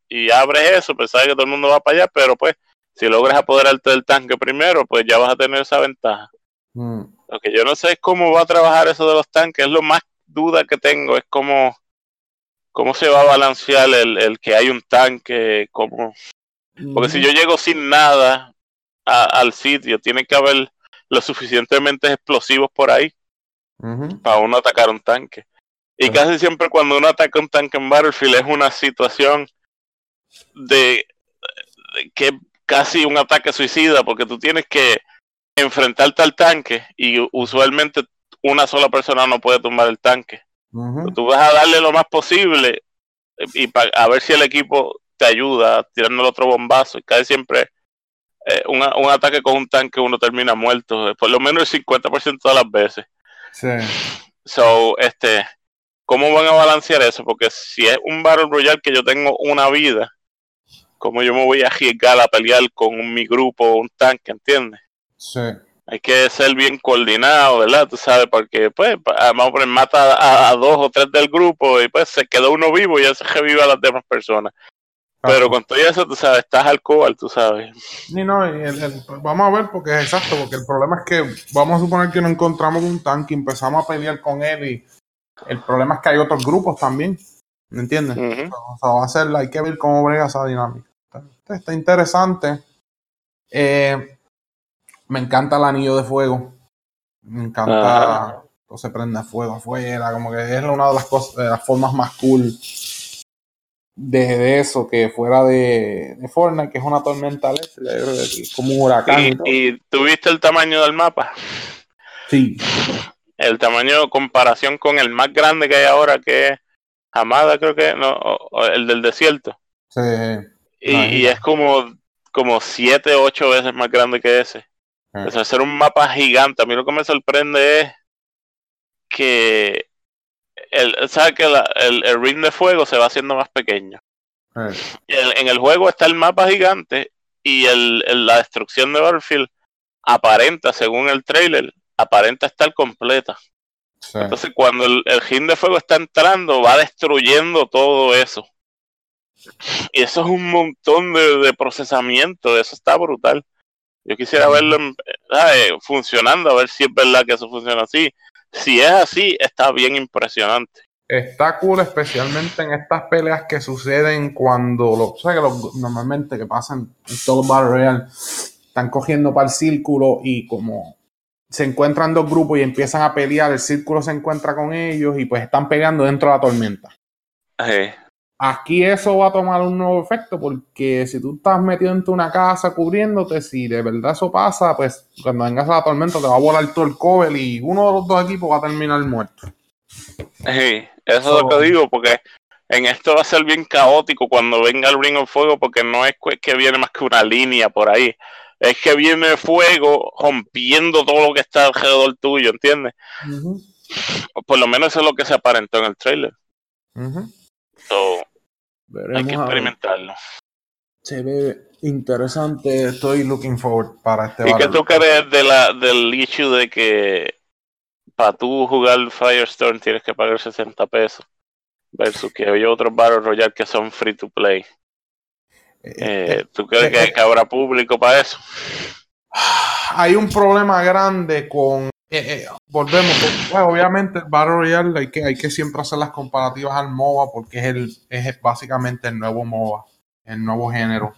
Speaker 2: y, abres eso, pues sabes que todo el mundo va para allá, pero pues si logras apoderarte del tanque primero, pues ya vas a tener esa ventaja. Mm. Lo que yo no sé es cómo va a trabajar eso de los tanques, es lo más duda que tengo, es cómo, cómo se va a balancear el, el que hay un tanque, cómo... Porque si yo llego sin nada al sitio, tiene que haber lo suficientemente explosivos por ahí para uno atacar un tanque. Y casi siempre cuando uno ataca un tanque en Battlefield es una situación de, que casi un ataque suicida, porque tú tienes que enfrentarte al tanque y usualmente una sola persona no puede tumbar el tanque. Tú vas a darle lo más posible y a ver si el equipo te ayuda tirando el otro bombazo. Y casi siempre eh, un, ataque con un tanque uno termina muerto, eh, por lo menos el 50% de las veces. Sí. So, este, ¿cómo van a balancear eso? Porque si es un Battle Royale que yo tengo una vida, ¿cómo yo me voy a arriesgar a pelear con mi grupo o un tanque, entiendes? Sí. Hay que ser bien coordinado, ¿verdad? Tú sabes, porque pues vamos a poner mata a, dos o tres del grupo y pues se quedó uno vivo y ya se revive a las demás personas. Pero con todo eso, tú sabes, estás alcohol, tú sabes.
Speaker 1: Ni no, vamos a ver, porque es exacto, porque el problema es que vamos a suponer que nos encontramos un tanque y empezamos a pelear con él y el problema es que hay otros grupos también, ¿me entiendes? o sea, va a ser, hay que ver cómo brega esa dinámica. Está, interesante. Eh, me encanta el anillo de fuego. Me encanta. Todo se prende a fuego afuera. Como que es una de las cosas, de las formas más cool de, eso que fuera de, de, Fortnite, que es una tormenta eléctrica, como un huracán.
Speaker 2: ¿Y, tuviste el tamaño del mapa?
Speaker 1: Sí.
Speaker 2: El tamaño de comparación con el más grande que hay ahora, que es Amada, creo que, no, el del desierto.
Speaker 1: Sí.
Speaker 2: Y, es como, como siete, ocho veces más grande que ese. Ah. Es hacer un mapa gigante. A mí lo que me sorprende es que el, sabe que el, el, ring de fuego se va haciendo más pequeño. Ah. en el juego está el mapa gigante y el, la destrucción de Battlefield aparenta, según el trailer, aparenta estar completa. Entonces, cuando el, el ring de fuego está entrando, va destruyendo todo eso. Y eso es un montón de, procesamiento, eso está brutal. Yo quisiera verlo funcionando, a ver si es verdad que eso funciona así. Si es así, está bien impresionante.
Speaker 1: Está cool, especialmente en estas peleas que suceden cuando, lo, que normalmente que pasan en todo Battle Royale, están cogiendo para el círculo y como se encuentran dos grupos y empiezan a pelear, el círculo se encuentra con ellos y pues están pegando dentro de la tormenta. Aquí eso va a tomar un nuevo efecto porque si tú estás metido en una casa cubriéndote, si de verdad eso pasa, pues cuando vengas a la tormenta te va a volar todo el cover y uno de los dos equipos va a terminar muerto.
Speaker 2: Sí, eso es lo que digo, porque en esto va a ser bien caótico cuando venga el Ring of Fuego, porque no es que viene más que una línea por ahí, es que viene fuego rompiendo todo lo que está alrededor tuyo, ¿entiendes? Por lo menos eso es lo que se aparentó en el trailer hay que experimentarlo.
Speaker 1: Se ve interesante. Estoy looking forward para este
Speaker 2: ¿Y qué tú crees de la, del issue de que para tú jugar Firestorm tienes que pagar 60 pesos? Versus que hay otros Battle Royale que son free to play. Eh, eh, ¿Tú crees eh, que habrá público para eso?
Speaker 1: Hay un problema grande con eh, eh, volvemos, obviamente el Battle Royale hay que, hay que siempre hacer las comparativas al MOBA porque es, el, es básicamente el nuevo MOBA, el nuevo género.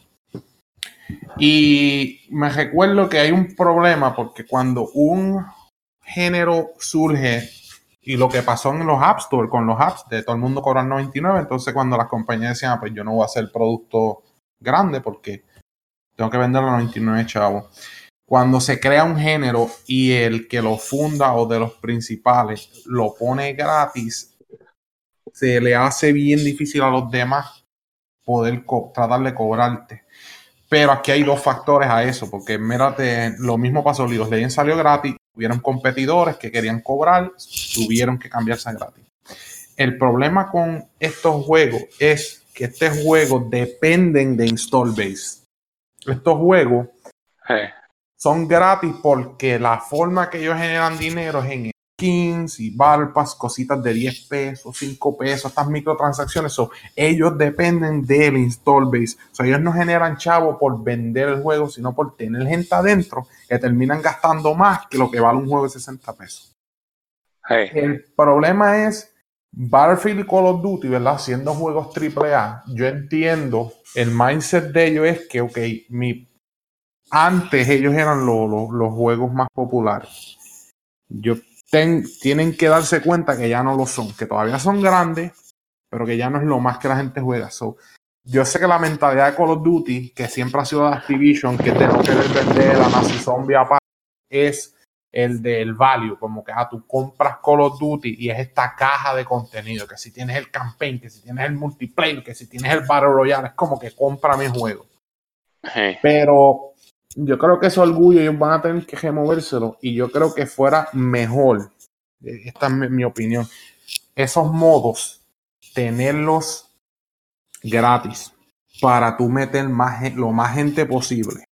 Speaker 1: Y me recuerdo que hay un problema porque cuando un género surge y lo que pasó en los App Store con los apps de todo el mundo cobran 99, entonces cuando las compañías decían, ah, pues yo no voy a hacer producto grande porque tengo que venderlo a 99 chavos cuando se crea un género y el que lo funda o de los principales lo pone gratis, se le hace bien difícil a los demás poder tratar de cobrarte. Pero aquí hay dos factores a eso, porque lo mismo pasó, League Legends salió gratis, hubieron competidores que querían cobrar, tuvieron que cambiarse a gratis. El problema con estos juegos es que estos juegos dependen de install base. Estos juegos son gratis porque la forma que ellos generan dinero es en skins y barpas, cositas de 10 pesos, 5 pesos, estas microtransacciones. So, ellos dependen del install base. So, ellos no generan chavo por vender el juego, sino por tener gente adentro que terminan gastando más que lo que vale un juego de 60 pesos. El problema es Battlefield y Call of Duty, ¿verdad? Siendo juegos AAA, yo entiendo, el mindset de ellos es que, ok, mi, antes ellos eran los juegos más populares. Yo tienen que darse cuenta que ya no lo son, que todavía son grandes, pero que ya no es lo más que la gente juega. So, yo sé que la mentalidad de Call of Duty, que siempre ha sido de Activision, que te no querer vender a Nazi Zombie aparte, es el del value, como que ah, tú compras Call of Duty y es esta caja de contenido, que si tienes el campaign, que si tienes el multiplayer, que si tienes el Battle Royale, es como que compra mi juego. Pero yo creo que ese orgullo ellos van a tener que removérselo y yo creo que fuera mejor, eh, esta es mi, opinión, esos modos, tenerlos gratis para tú meter más, lo más gente posible.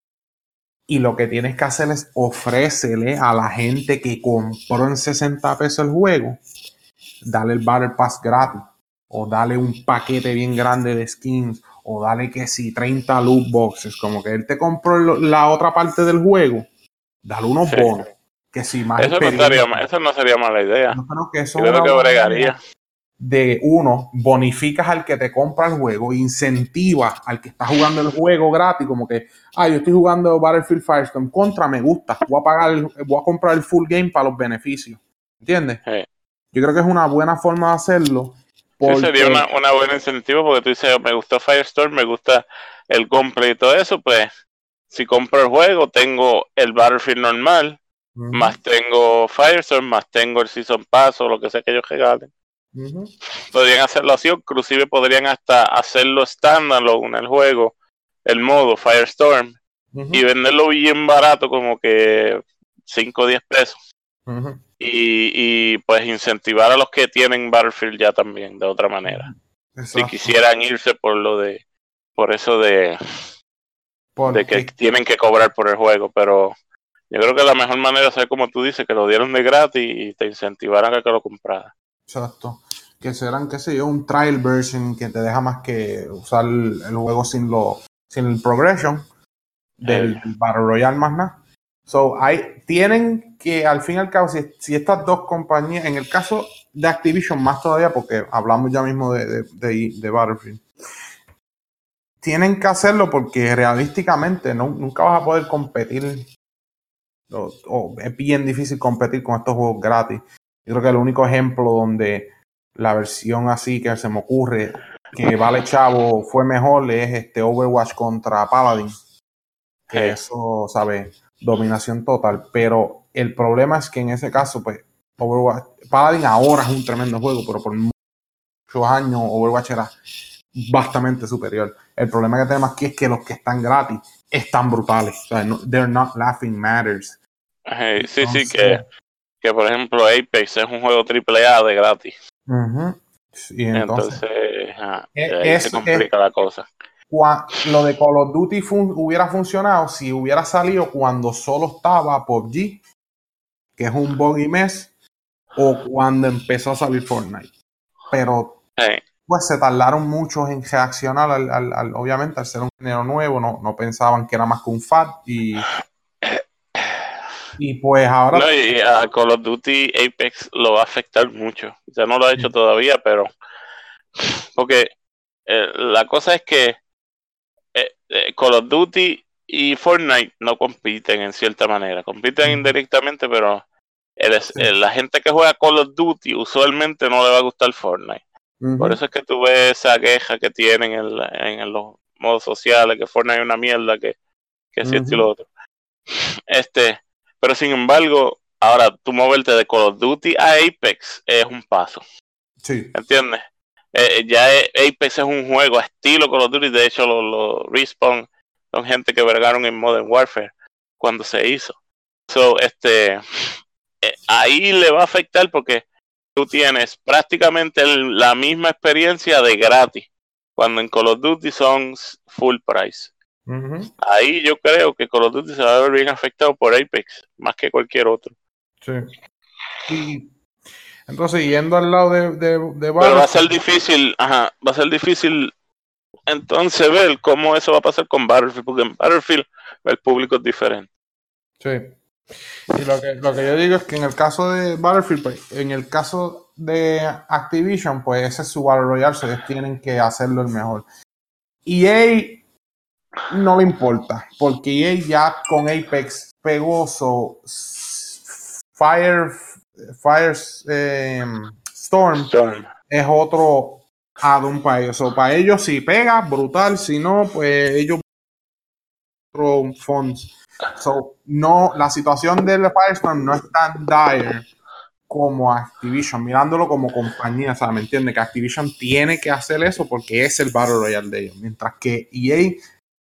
Speaker 1: Y lo que tienes que hacer es ofrécele a la gente que compró en 60 pesos el juego, dale el Battle Pass gratis o dale un paquete bien grande de skins o dale que si 30 loot boxes, como que él te compró la otra parte del juego, dale unos bonos. Que si más
Speaker 2: eso, no sería, eso no sería mala idea.
Speaker 1: Yo creo que eso
Speaker 2: creo que bregaría.
Speaker 1: De uno, bonificas al que te compra el juego, incentivas al que está jugando el juego gratis, como que, ah, yo estoy jugando Battlefield Firestorm, contra me gusta, voy a pagar, voy a comprar el full game para los beneficios. ¿Entiendes? Yo creo que es una buena forma de hacerlo
Speaker 2: Sí, sería una, una buena incentivo porque tú dices, me gustó Firestorm, me gusta el gameplay y todo eso, pues si compro el juego, tengo el Battlefield normal, más tengo Firestorm, más tengo el Season Pass o lo que sea que ellos regalen. Podrían hacerlo así, inclusive podrían hasta hacerlo estándar en el juego, el modo Firestorm, y venderlo bien barato, como que 5 o 10 pesos y, pues incentivar a los que tienen Battlefield ya también de otra manera. Si quisieran irse por lo de, por eso de, de que tienen que cobrar por el juego, pero yo creo que la mejor manera es como tú dices, que lo dieron de gratis y te incentivaran a que lo compraras.
Speaker 1: Exacto. Que serán, qué sé yo, un trial version que te deja más que usar el, juego sin lo sin el progression del eh. Battle Royale más nada. So, hay, tienen que, al fin y al cabo, si, estas dos compañías, en el caso de Activision más todavía, porque hablamos ya mismo de, de, Battlefield, tienen que hacerlo porque realísticamente no, nunca vas a poder competir, o, es bien difícil competir con estos juegos gratis. Yo creo que el único ejemplo donde la versión así que se me ocurre que vale chavo fue mejor es este Overwatch contra Paladin. Que eso, ¿sabes? Dominación total. Pero el problema es que en ese caso, pues, Overwatch, Paladin ahora es un tremendo juego, pero por muchos años Overwatch era bastante superior. El problema que tenemos aquí es que los que están gratis están brutales. O sea, they're not laughing matters.
Speaker 2: sí, sí, que, que por ejemplo Apex es un juego triple A de gratis.
Speaker 1: Y entonces,
Speaker 2: e, se complica la cosa
Speaker 1: lo de Call of Duty hubiera funcionado si hubiera salido cuando solo estaba PUBG, que es un buggy mess, o cuando empezó a salir Fortnite. Pero pues se tardaron mucho en reaccionar al, obviamente al ser un género nuevo, no, no pensaban que era más que un FAT y y pues ahora
Speaker 2: no, y a Call of Duty Apex lo va a afectar mucho. Ya no lo ha hecho todavía, pero porque eh, la cosa es que eh, Call of Duty y Fortnite no compiten en cierta manera, compiten indirectamente, pero la gente que juega Call of Duty usualmente no le va a gustar Fortnite. Por eso es que tú ves esa queja que tienen en, los modos sociales, que Fortnite es una mierda, que, que es y lo otro. Este, pero sin embargo, ahora tú moverte de Call of Duty a Apex es un paso.
Speaker 1: Sí.
Speaker 2: ¿Entiendes? Eh, ya Apex es un juego estilo Call of Duty, de hecho los, Respawn son gente que vergaron en Modern Warfare cuando se hizo. So, este, eh, ahí le va a afectar porque tú tienes prácticamente la misma experiencia de gratis, cuando en Call of Duty son full price. Ahí yo creo que Call of Duty se va a ver bien afectado por Apex, más que cualquier otro.
Speaker 1: Sí. Y entonces, yendo al lado de, de,
Speaker 2: Pero va a ser difícil, ajá, va a ser difícil entonces ver cómo eso va a pasar con Battlefield, porque en Battlefield el público es diferente.
Speaker 1: Sí. Y lo que, lo que yo digo es que en el caso de Battlefield, pues, en el caso de Activision, pues ese es su Battle Royale, ellos tienen que hacerlo el mejor. EA no le importa, porque EA ya con Apex pegó Fire, Fire em, Storm, es otro add-on para ellos. O para ellos si pega, brutal, si no, pues ellos otro funds. So, no, la situación del Firestorm no es tan dire como Activision, mirándolo como compañía, o sea, ¿me entiende? Que Activision tiene que hacer eso porque es el Battle Royale de ellos, mientras que EA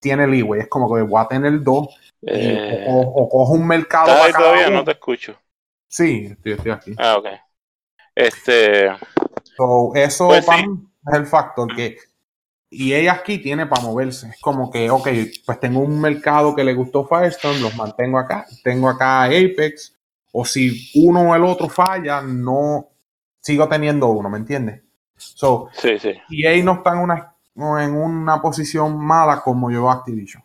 Speaker 1: tiene leeway, es como que voy a tener dos eh, o, cojo un mercado
Speaker 2: para todavía no te escucho.
Speaker 1: Sí, estoy, aquí.
Speaker 2: Ah, ok. Este...
Speaker 1: eso pues es el factor que y ella aquí tiene para moverse. Es como que, ok, pues tengo un mercado que le gustó Firestone, los mantengo acá. Tengo acá Apex. O si uno o el otro falla, no sigo teniendo uno, ¿me entiendes? So,
Speaker 2: sí, sí.
Speaker 1: Y ahí no está en una, en una posición mala como yo Activision.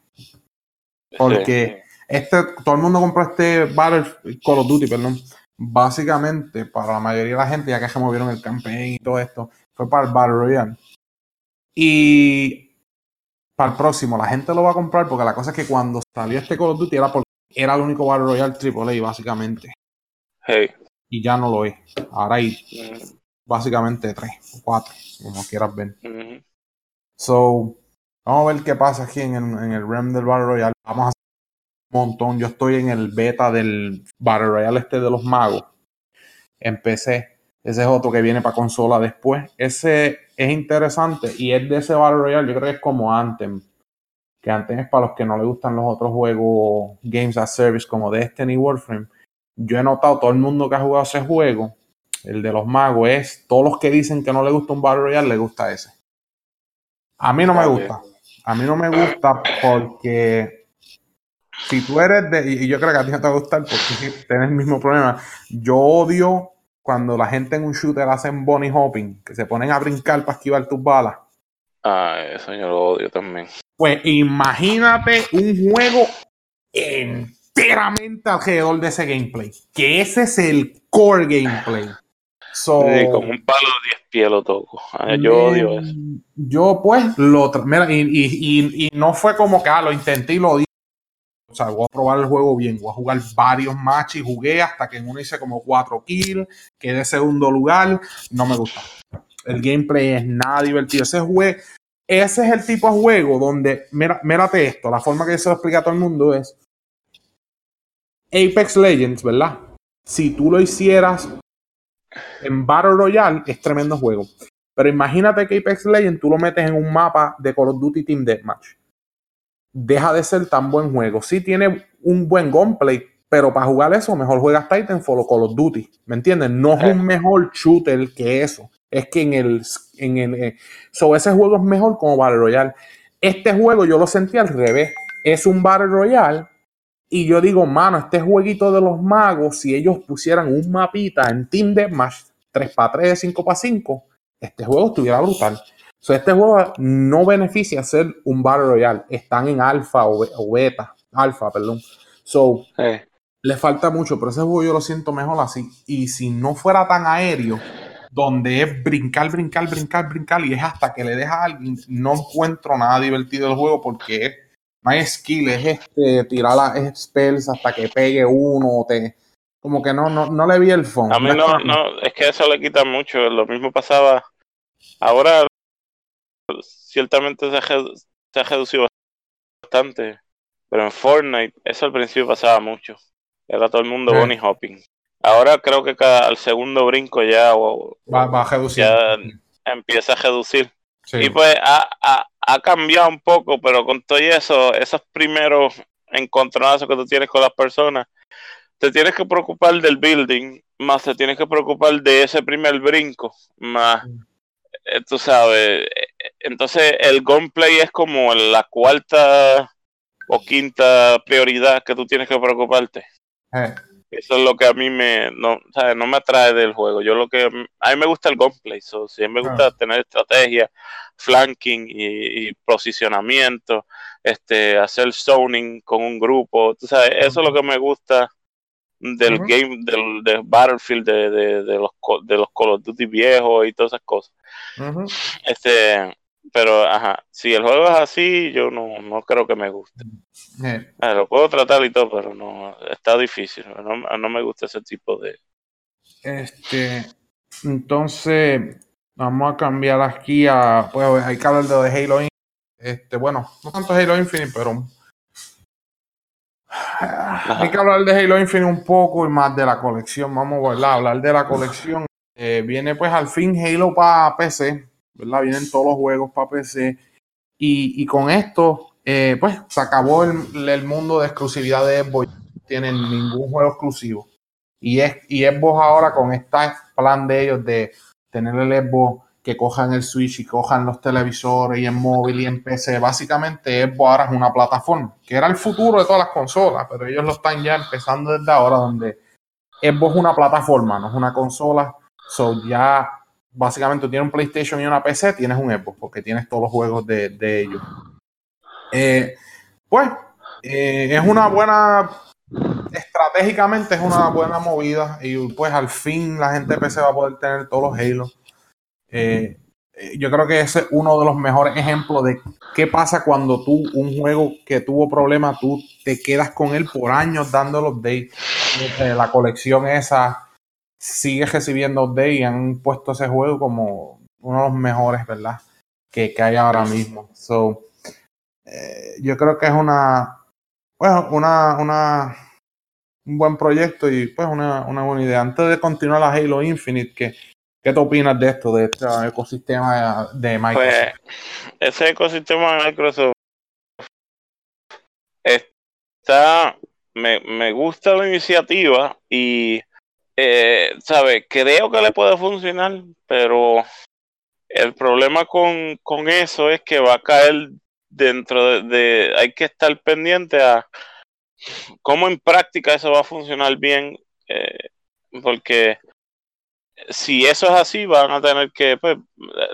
Speaker 1: Porque este, todo el mundo compró este Battle Call of Duty, perdón. Básicamente, para la mayoría de la gente, ya que se movieron el campaign y todo esto, fue para el Battle Royale. Y para el próximo, la gente lo va a comprar porque la cosa es que cuando salió este Call of Duty era porque era el único Battle Royale AAA, básicamente.
Speaker 2: Hey.
Speaker 1: Y ya no lo es. Ahora hay mm. básicamente tres o cuatro, como quieras ver. Mm-hmm. So, vamos a ver qué pasa aquí en el, en el REM del Battle Royale. Vamos a montón. Yo estoy en el beta del Battle Royale este de los magos. Empecé ese es otro que viene para consola después. Ese es interesante y es de ese Battle Royale. Yo creo que es como Anthem. Que Anthem es para los que no le gustan los otros juegos Games as Service como Destiny y Warframe. Yo he notado todo el mundo que ha jugado ese juego, el de los magos, es todos los que dicen que no le gusta un Battle Royale, le gusta ese. A mí no me gusta. A mí no me gusta porque si tú eres de. Y yo creo que a ti no te va a gustar porque tienes el mismo problema. Yo odio cuando la gente en un shooter hacen bunny hopping, que se ponen a brincar para esquivar tus balas.
Speaker 2: Ah, eso yo lo odio también.
Speaker 1: Pues imagínate un juego enteramente alrededor de ese gameplay. Que ese es el core gameplay.
Speaker 2: So, con un palo de 10 pies lo toco. Ah, yo odio eso.
Speaker 1: Yo, pues, lo. Mira, y, y, y, no fue como que ah, lo intenté y lo di sea, voy a probar el juego bien, voy a jugar varios matches jugué hasta que en uno hice como cuatro kills, quedé segundo lugar, no me gusta. El gameplay es nada divertido. Ese juego, ese es el tipo de juego donde, mira, mírate esto, la forma que se lo explica a todo el mundo es Apex Legends, ¿verdad? Si tú lo hicieras en Battle Royale, es tremendo juego. Pero imagínate que Apex Legends tú lo metes en un mapa de Call of Duty Team Deathmatch deja de ser tan buen juego. Sí tiene un buen gameplay, pero para jugar eso, mejor juegas Titanfall o Call of Duty. ¿Me entiendes? No es un mejor shooter que eso. Es que en el. En el eh, so, ese juego es mejor como Battle Royale. Este juego yo lo sentí al revés. Es un Battle Royale. Y yo digo, mano, este jueguito de los magos, si ellos pusieran un mapita en Team Deathmatch 3x3, 5x5, este juego estuviera brutal este juego no beneficia ser un Battle Royale. Están en alfa o, beta. Alfa, perdón. So, le falta mucho, pero ese juego yo lo siento mejor así. Y si no fuera tan aéreo, donde es brincar, brincar, brincar, brincar, y es hasta que le deja a alguien, no encuentro nada divertido del juego porque no hay skill, es este, tirar las spells hasta que pegue uno, te, como que no, no, no le vi el fondo.
Speaker 2: A mí no, no, es que eso le quita mucho. Lo mismo pasaba. Ahora ciertamente se ha, reducido bastante. Pero en Fortnite, eso al principio pasaba mucho. Era todo el mundo bunny hopping. Ahora creo que cada, al segundo brinco ya,
Speaker 1: va, a reducir.
Speaker 2: empieza a reducir. Y pues ha, ha, cambiado un poco, pero con todo eso, esos primeros encontronazos que tú tienes con las personas, te tienes que preocupar del building, más te tienes que preocupar de ese primer brinco, más, eh, tú sabes, entonces el gameplay es como la cuarta o quinta prioridad que tú tienes que preocuparte. Eh. Eso es lo que a mí me no, no me atrae del juego. Yo lo que a mí me gusta el gunplay, so, sí me gusta ah. tener estrategia, flanking y, posicionamiento, este, hacer zoning con un grupo. Tú sabes, eso es lo que me gusta del game, del, Battlefield, de, de, los de los Call of Duty viejos y todas esas cosas. Este, pero ajá, si el juego es así, yo no, no creo que me guste. Eh. Ah, lo puedo tratar y todo, pero no, está difícil. No, no me gusta ese tipo de.
Speaker 1: Este, entonces, vamos a cambiar aquí a. Pues hay que hablar de Halo Infinite. Este, bueno, no tanto Halo Infinite, pero. Hay que hablar de Halo Infinite un poco y más de la colección. Vamos a hablar de la colección. Eh, viene pues al fin Halo para PC ¿verdad? Vienen todos los juegos para PC. Y, con esto, eh, pues se acabó el, mundo de exclusividad de Xbox. No tienen ningún juego exclusivo. Y es y Xbox ahora con este plan de ellos de tener el Xbox que cojan el Switch y cojan los televisores y en móvil y en PC. Básicamente Xbox ahora es una plataforma, que era el futuro de todas las consolas, pero ellos lo están ya empezando desde ahora, donde Xbox es una plataforma, no es una consola. So ya básicamente tienes un PlayStation y una PC, tienes un Xbox, porque tienes todos los juegos de, ellos. Eh, pues, eh, es una buena, estratégicamente es una buena movida y pues al fin la gente de PC va a poder tener todos los Halo. Eh, yo creo que ese es uno de los mejores ejemplos de qué pasa cuando tú, un juego que tuvo problemas, tú te quedas con él por años dando los updates. la colección esa sigue recibiendo updates y han puesto ese juego como uno de los mejores, ¿verdad? Que, hay ahora mismo. So, eh, yo creo que es una, bueno, una, una, un buen proyecto y pues una, una buena idea. Antes de continuar la Halo Infinite, ¿qué, ¿qué te opinas de esto, de este ecosistema de Microsoft?
Speaker 2: Pues, ese ecosistema de Microsoft está, me, me gusta la iniciativa y eh, ¿sabe? Creo que le puede funcionar, pero el problema con, eso es que va a caer dentro de, hay que estar pendiente a cómo en práctica eso va a funcionar bien, eh, porque si eso es así, van a tener que, pues,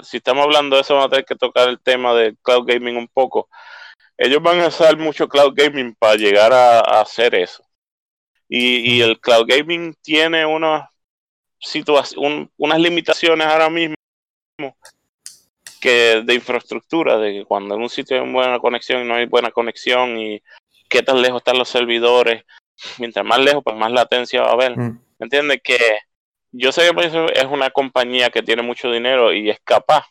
Speaker 2: si estamos hablando de eso, van a tener que tocar el tema de cloud gaming un poco. Ellos van a usar mucho cloud gaming para llegar a hacer eso. Y, el cloud gaming tiene unas unas limitaciones ahora mismo que de infraestructura, de que cuando en un sitio hay buena conexión y no hay buena conexión y qué tan lejos están los servidores, mientras más lejos, pues más latencia va a haber. Mm. ¿Me entiendes? Que yo sé que es una compañía que tiene mucho dinero y es capaz,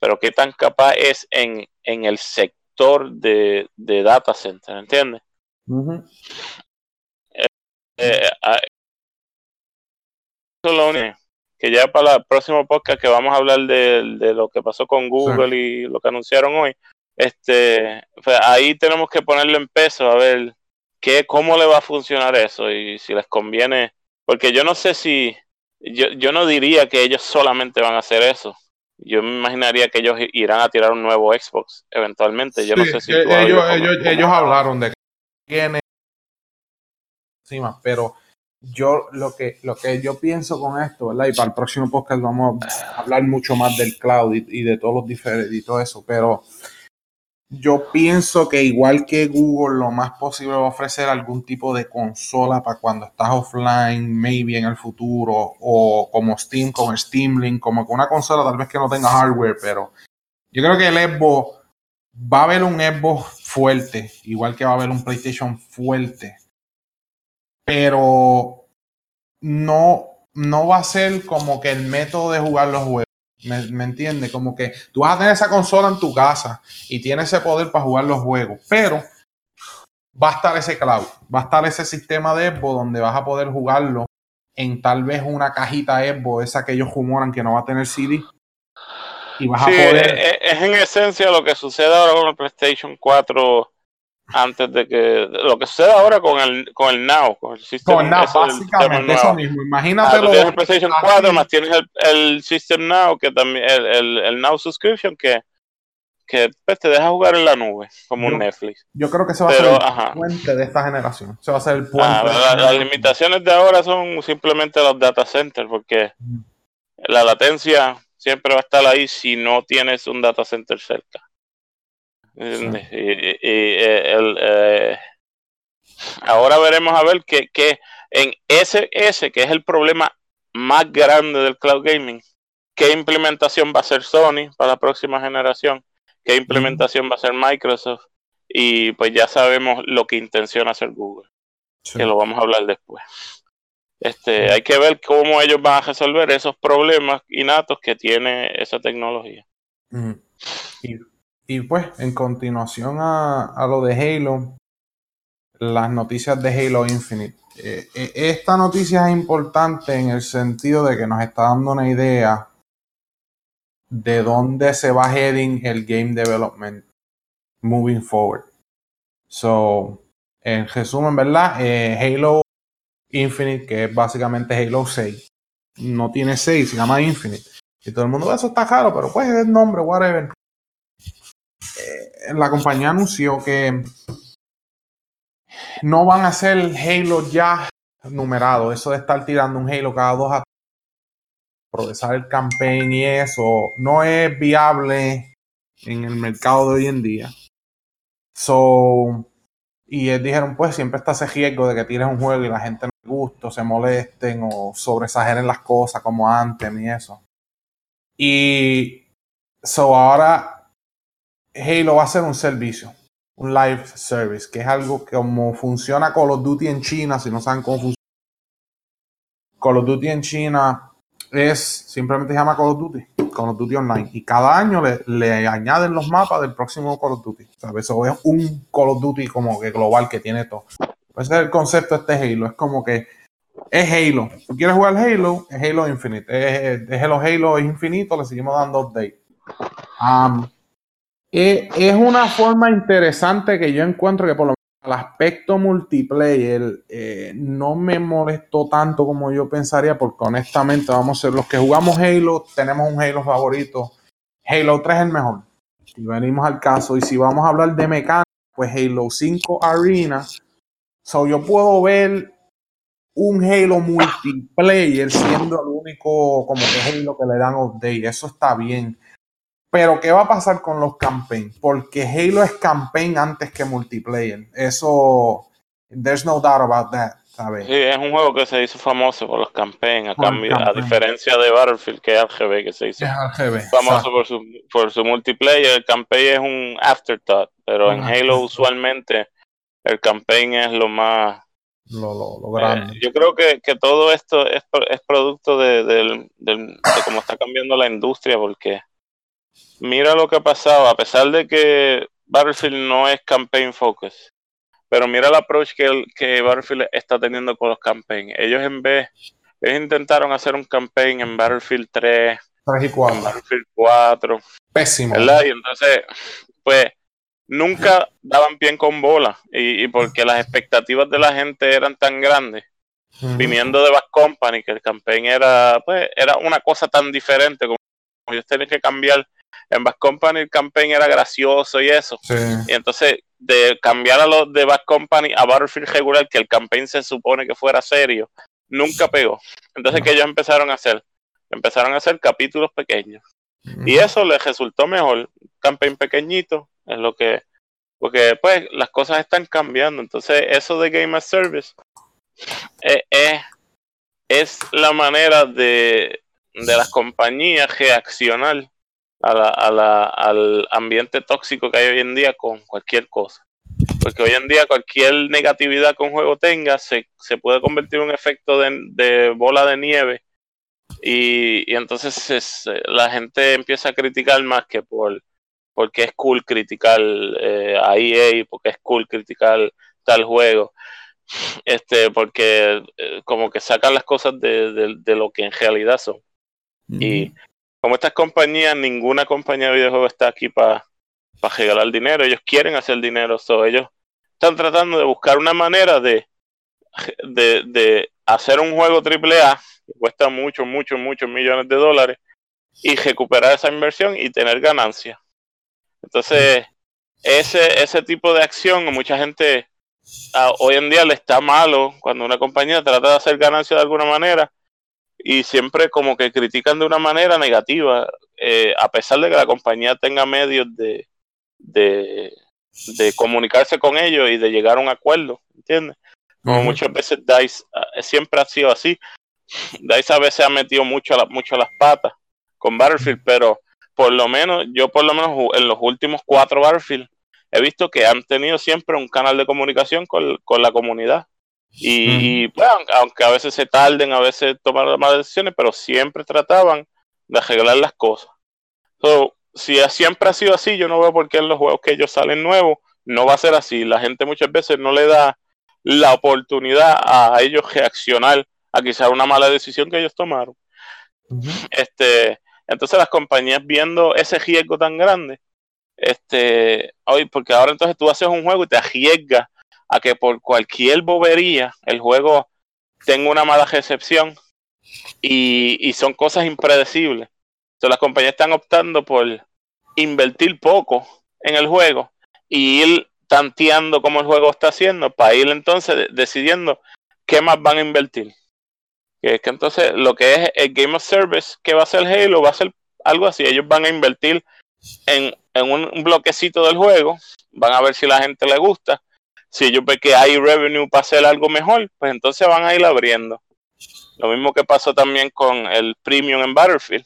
Speaker 2: pero qué tan capaz es en, en el sector de, de data center, ¿entiendes? Eh, que ya para el próximo podcast que vamos a hablar de, lo que pasó con Google y lo que anunciaron hoy, este, pues, ahí tenemos que ponerlo en peso a ver qué, cómo le va a funcionar eso y si les conviene, porque yo no sé si, yo, yo no diría que ellos solamente van a hacer eso. Yo me imaginaría que ellos irán a tirar un nuevo Xbox eventualmente. Yo no sé si
Speaker 1: ellos, ellos, ellos, hablaron de que tiene pero yo lo que, lo que yo pienso con esto, ¿verdad? Y para el próximo podcast vamos a hablar mucho más del cloud y, de todos los diferentes y todo eso, pero yo pienso que igual que Google, lo más posible va a ofrecer algún tipo de consola para cuando estás offline, maybe en el futuro, o como Steam, con Steam Link, como con una consola tal vez que no tenga hardware, pero yo creo que el Xbox va a haber un Xbox fuerte, igual que va a haber un PlayStation fuerte pero no, no va a ser como que el método de jugar los juegos. ¿Me, ¿Me entiendes? Como que tú vas a tener esa consola en tu casa y tienes ese poder para jugar los juegos, pero va a estar ese cloud, va a estar ese sistema de Xbox donde vas a poder jugarlo en tal vez una cajita Xbox, esa que ellos humoran que no va a tener CD.
Speaker 2: Y vas a poder... es, es, en esencia lo que sucede ahora con el PlayStation 4 antes de que lo que sucede ahora con el con el Now, con el sistema con Now, básicamente eso mismo. Imagínate ah, el PlayStation 4 más tienes el, el System Now que también el, el, Now subscription que que pues, te deja jugar en la nube, como un Netflix.
Speaker 1: Yo creo que se va a ser el puente de esta generación. Se va a ser el puente.
Speaker 2: las limitaciones de ahora son simplemente los data centers, porque la latencia siempre va a estar ahí si no tienes un data center cerca. Y, eh, ahora veremos a ver que, que en ese, ese, que es el problema más grande del cloud gaming, qué implementación va a hacer Sony para la próxima generación, qué implementación va a hacer Microsoft y pues ya sabemos lo que intenciona hacer Google, que lo vamos a hablar después. Este, hay que ver cómo ellos van a resolver esos problemas innatos que tiene esa tecnología.
Speaker 1: y, pues, en continuación a, a, lo de Halo, las noticias de Halo Infinite. Eh, eh, esta noticia es importante en el sentido de que nos está dando una idea de dónde se va heading el game development moving forward. So, en resumen, ¿verdad? Eh, Halo Infinite, que es básicamente Halo 6, no tiene 6, se llama Infinite. Y todo el mundo, eso está caro, pero pues es el nombre, whatever. Eh, la compañía anunció que no van a hacer Halo ya numerado. Eso de estar tirando un Halo cada dos a procesar el campaign y eso no es viable en el mercado de hoy en día. So, y ellos dijeron, pues siempre está ese riesgo de que tires un juego y la gente no le guste, se molesten o sobresageren las cosas como antes y eso. Y so ahora Halo va a ser un servicio, un live service, que es algo que como funciona Call of Duty en China, si no saben cómo funciona. Call of Duty en China es simplemente se llama Call of Duty, Call of Duty Online. Y cada año le, añaden los mapas del próximo Call of Duty. ¿sabes? Eso es un Call of Duty como que global que tiene todo. Ese es el concepto de este Halo. Es como que es Halo. Si quieres jugar Halo, es Halo Infinite. Es, es Halo Halo es infinito, le seguimos dando update. Um, es, es una forma interesante que yo encuentro que por lo el aspecto multiplayer eh, no me molestó tanto como yo pensaría, porque honestamente, vamos a ser los que jugamos Halo, tenemos un Halo favorito. Halo 3 es el mejor. Si venimos al caso, y si vamos a hablar de mecánica, pues Halo 5 Arena. So yo puedo ver un Halo multiplayer siendo el único como que Halo que le dan update. Eso está bien. Pero, ¿qué va a pasar con los campaigns? Porque Halo es campaign antes que multiplayer. Eso, there's no doubt about that. ¿sabes?
Speaker 2: Sí, es un juego que se hizo famoso por los campaigns, a, cambio, a diferencia de Battlefield, que es RGB, que se hizo famoso por su, por su multiplayer. El campaign es un afterthought, pero en Halo usualmente el campaign es lo más...
Speaker 1: Lo, lo, grande.
Speaker 2: Eh, yo creo que, que, todo esto es, es producto de, de, de cómo está cambiando la industria, porque mira lo que ha pasado, a pesar de que Battlefield no es campaign focus, pero mira el approach que, que Battlefield está teniendo con los campaigns. Ellos en vez, ellos intentaron hacer un campaign en Battlefield 3,
Speaker 1: 3 y 4. En
Speaker 2: Battlefield 4.
Speaker 1: Pésimo.
Speaker 2: ¿verdad? Y entonces, pues, nunca daban pie con bola. Y, porque las expectativas de la gente eran tan grandes. Viniendo de Back Company, que el campaign era, pues, era una cosa tan diferente como ellos tenían que cambiar en Back Company el campaign era gracioso y eso. Y entonces, de cambiar a los de Back Company a Battlefield regular, que el campaign se supone que fuera serio, nunca pegó. Entonces, ¿qué ellos empezaron a hacer? Empezaron a hacer capítulos pequeños. Y eso les resultó mejor. Campaign pequeñito es lo que. Porque, pues, las cosas están cambiando. Entonces, eso de Game as Service eh, eh, es la manera de, de las compañías reaccionar a la, al ambiente tóxico que hay hoy en día con cualquier cosa. Porque hoy en día cualquier negatividad que un juego tenga se, se puede convertir en un efecto de, bola de nieve y, entonces la gente empieza a criticar más que por porque es cool criticar eh, a EA, porque es cool criticar tal juego, este porque eh, como que sacan las cosas de, lo que en realidad son. Y como estas compañías, ninguna compañía de videojuegos está aquí para regalar dinero. Ellos quieren hacer dinero. So, ellos están tratando de buscar una manera de, hacer un juego AAA que cuesta muchos, muchos, muchos millones de dólares y recuperar esa inversión y tener ganancias. Entonces, ese, ese tipo de acción, mucha gente ah, hoy en día le está malo cuando una compañía trata de hacer ganancia de alguna manera y siempre como que critican de una manera negativa, eh, a pesar de que la compañía tenga medios de, de, comunicarse con ellos y de llegar a un acuerdo, ¿entiendes? Como muchas veces DICE ah, siempre ha sido así. DICE a veces ha metido mucho, mucho las patas con Battlefield, pero por lo menos, yo por lo menos en los últimos cuatro Battlefield he visto que han tenido siempre un canal de comunicación con, la comunidad. Y, bueno, aunque a veces se tarden, a veces toman malas decisiones, pero siempre trataban de arreglar las cosas. si siempre ha sido así, yo no veo por qué en los juegos que ellos salen nuevos no va a ser así. La gente muchas veces no le da la oportunidad a ellos reaccionar a quizás una mala decisión que ellos tomaron. Este, entonces las compañías viendo ese riesgo tan grande, este, hoy, porque ahora entonces tú haces un juego y te arriesgas a que por cualquier bobería el juego tenga una mala recepción y, son cosas impredecibles. Entonces las compañías están optando por invertir poco en el juego y ir tanteando cómo el juego está haciendo para ir entonces decidiendo qué más van a invertir. Que es que entonces lo que es el Game of Service que va a ser Halo va a ser algo así. Ellos van a invertir en, un, bloquecito del juego, van a ver si la gente le gusta. Si ellos ven que hay revenue para hacer algo mejor, pues entonces van a ir abriendo. Lo mismo que pasó también con el premium en Battlefield.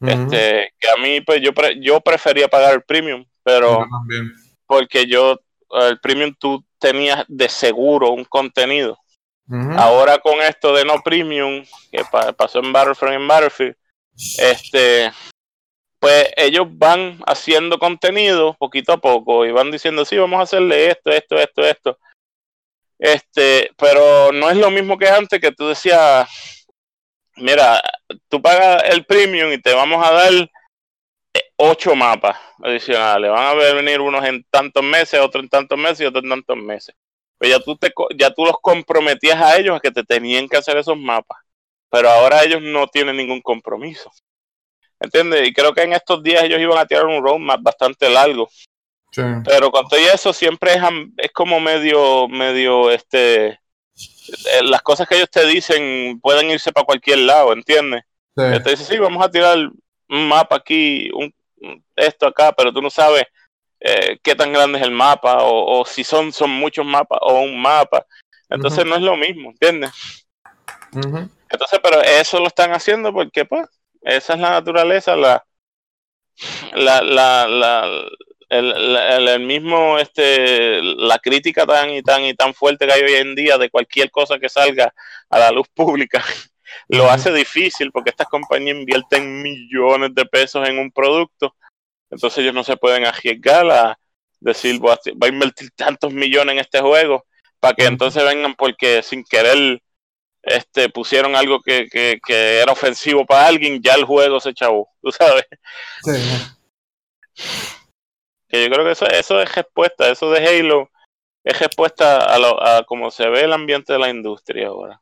Speaker 2: Este, que a mí, pues yo, yo prefería pagar el premium, pero porque yo, el premium tú tenías de seguro un contenido Ahora con esto de no premium, que pasó en Battlefront en Battlefield, este, pues ellos van haciendo contenido poquito a poco y van diciendo, sí, vamos a hacerle esto, esto, esto, esto. Este, pero no es lo mismo que antes que tú decías, mira, tú pagas el premium y te vamos a dar ocho mapas adicionales. Van a venir unos en tantos meses, otros en tantos meses y otros en tantos meses. Pues ya tú, te, ya tú los comprometías a ellos a que te tenían que hacer esos mapas. Pero ahora ellos no tienen ningún compromiso. ¿Entiendes? Y creo que en estos días ellos iban a tirar un roadmap bastante largo. Pero con todo eso siempre es, es como medio, medio, este, eh, las cosas que ellos te dicen pueden irse para cualquier lado, ¿entiendes? Te dicen, sí, vamos a tirar un mapa aquí, un, esto acá, pero tú no sabes eh, qué tan grande es el mapa o, si son, son muchos mapas o un mapa. Entonces no es lo mismo, ¿entiendes? Entonces, pero eso lo están haciendo porque, pues, esa es la naturaleza, la, la, la, la el, el, mismo, este, la crítica tan y tan y tan fuerte que hay hoy en día de cualquier cosa que salga a la luz pública lo hace difícil porque estas compañías invierten millones de pesos en un producto. Entonces ellos no se pueden arriesgar a decir, voy a, invertir tantos millones en este juego para que entonces vengan porque sin querer este pusieron algo que, que, era ofensivo para alguien, ya el juego se echó, tú sabes. Que yo creo que eso, eso es respuesta, eso de Halo es respuesta a, lo, a cómo se ve el ambiente de la industria ahora.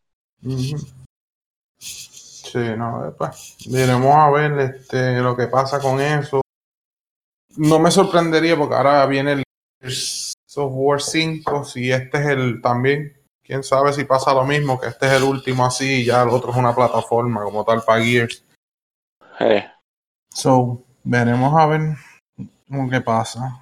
Speaker 1: Sí, no, pues, veremos a ver este, lo que pasa con eso. No me sorprendería porque ahora viene el Software 5, si este es el también, quién sabe si pasa lo mismo, que este es el último así y ya el otro es una plataforma como tal para Gears. Eh. So, veremos a ver cómo que pasa.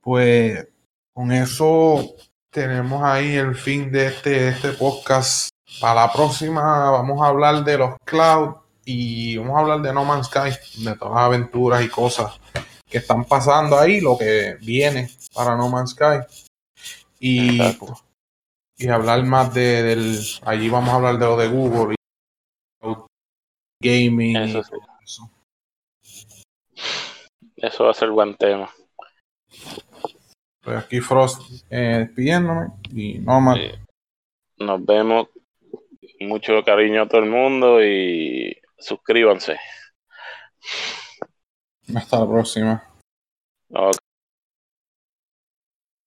Speaker 1: Pues con eso tenemos ahí el fin de este, este podcast. Para la próxima vamos a hablar de los cloud y vamos a hablar de No Man's Sky, de todas las aventuras y cosas que están pasando ahí, lo que viene para No Man's Sky. Y, y hablar más de, del. Allí vamos a hablar de lo de Google y gaming.
Speaker 2: Eso, eso. va a ser buen tema.
Speaker 1: Pues aquí Frost eh, despidiéndome y no más.
Speaker 2: Nos vemos. Mucho cariño a todo el mundo y suscríbanse.
Speaker 1: Hasta la próxima.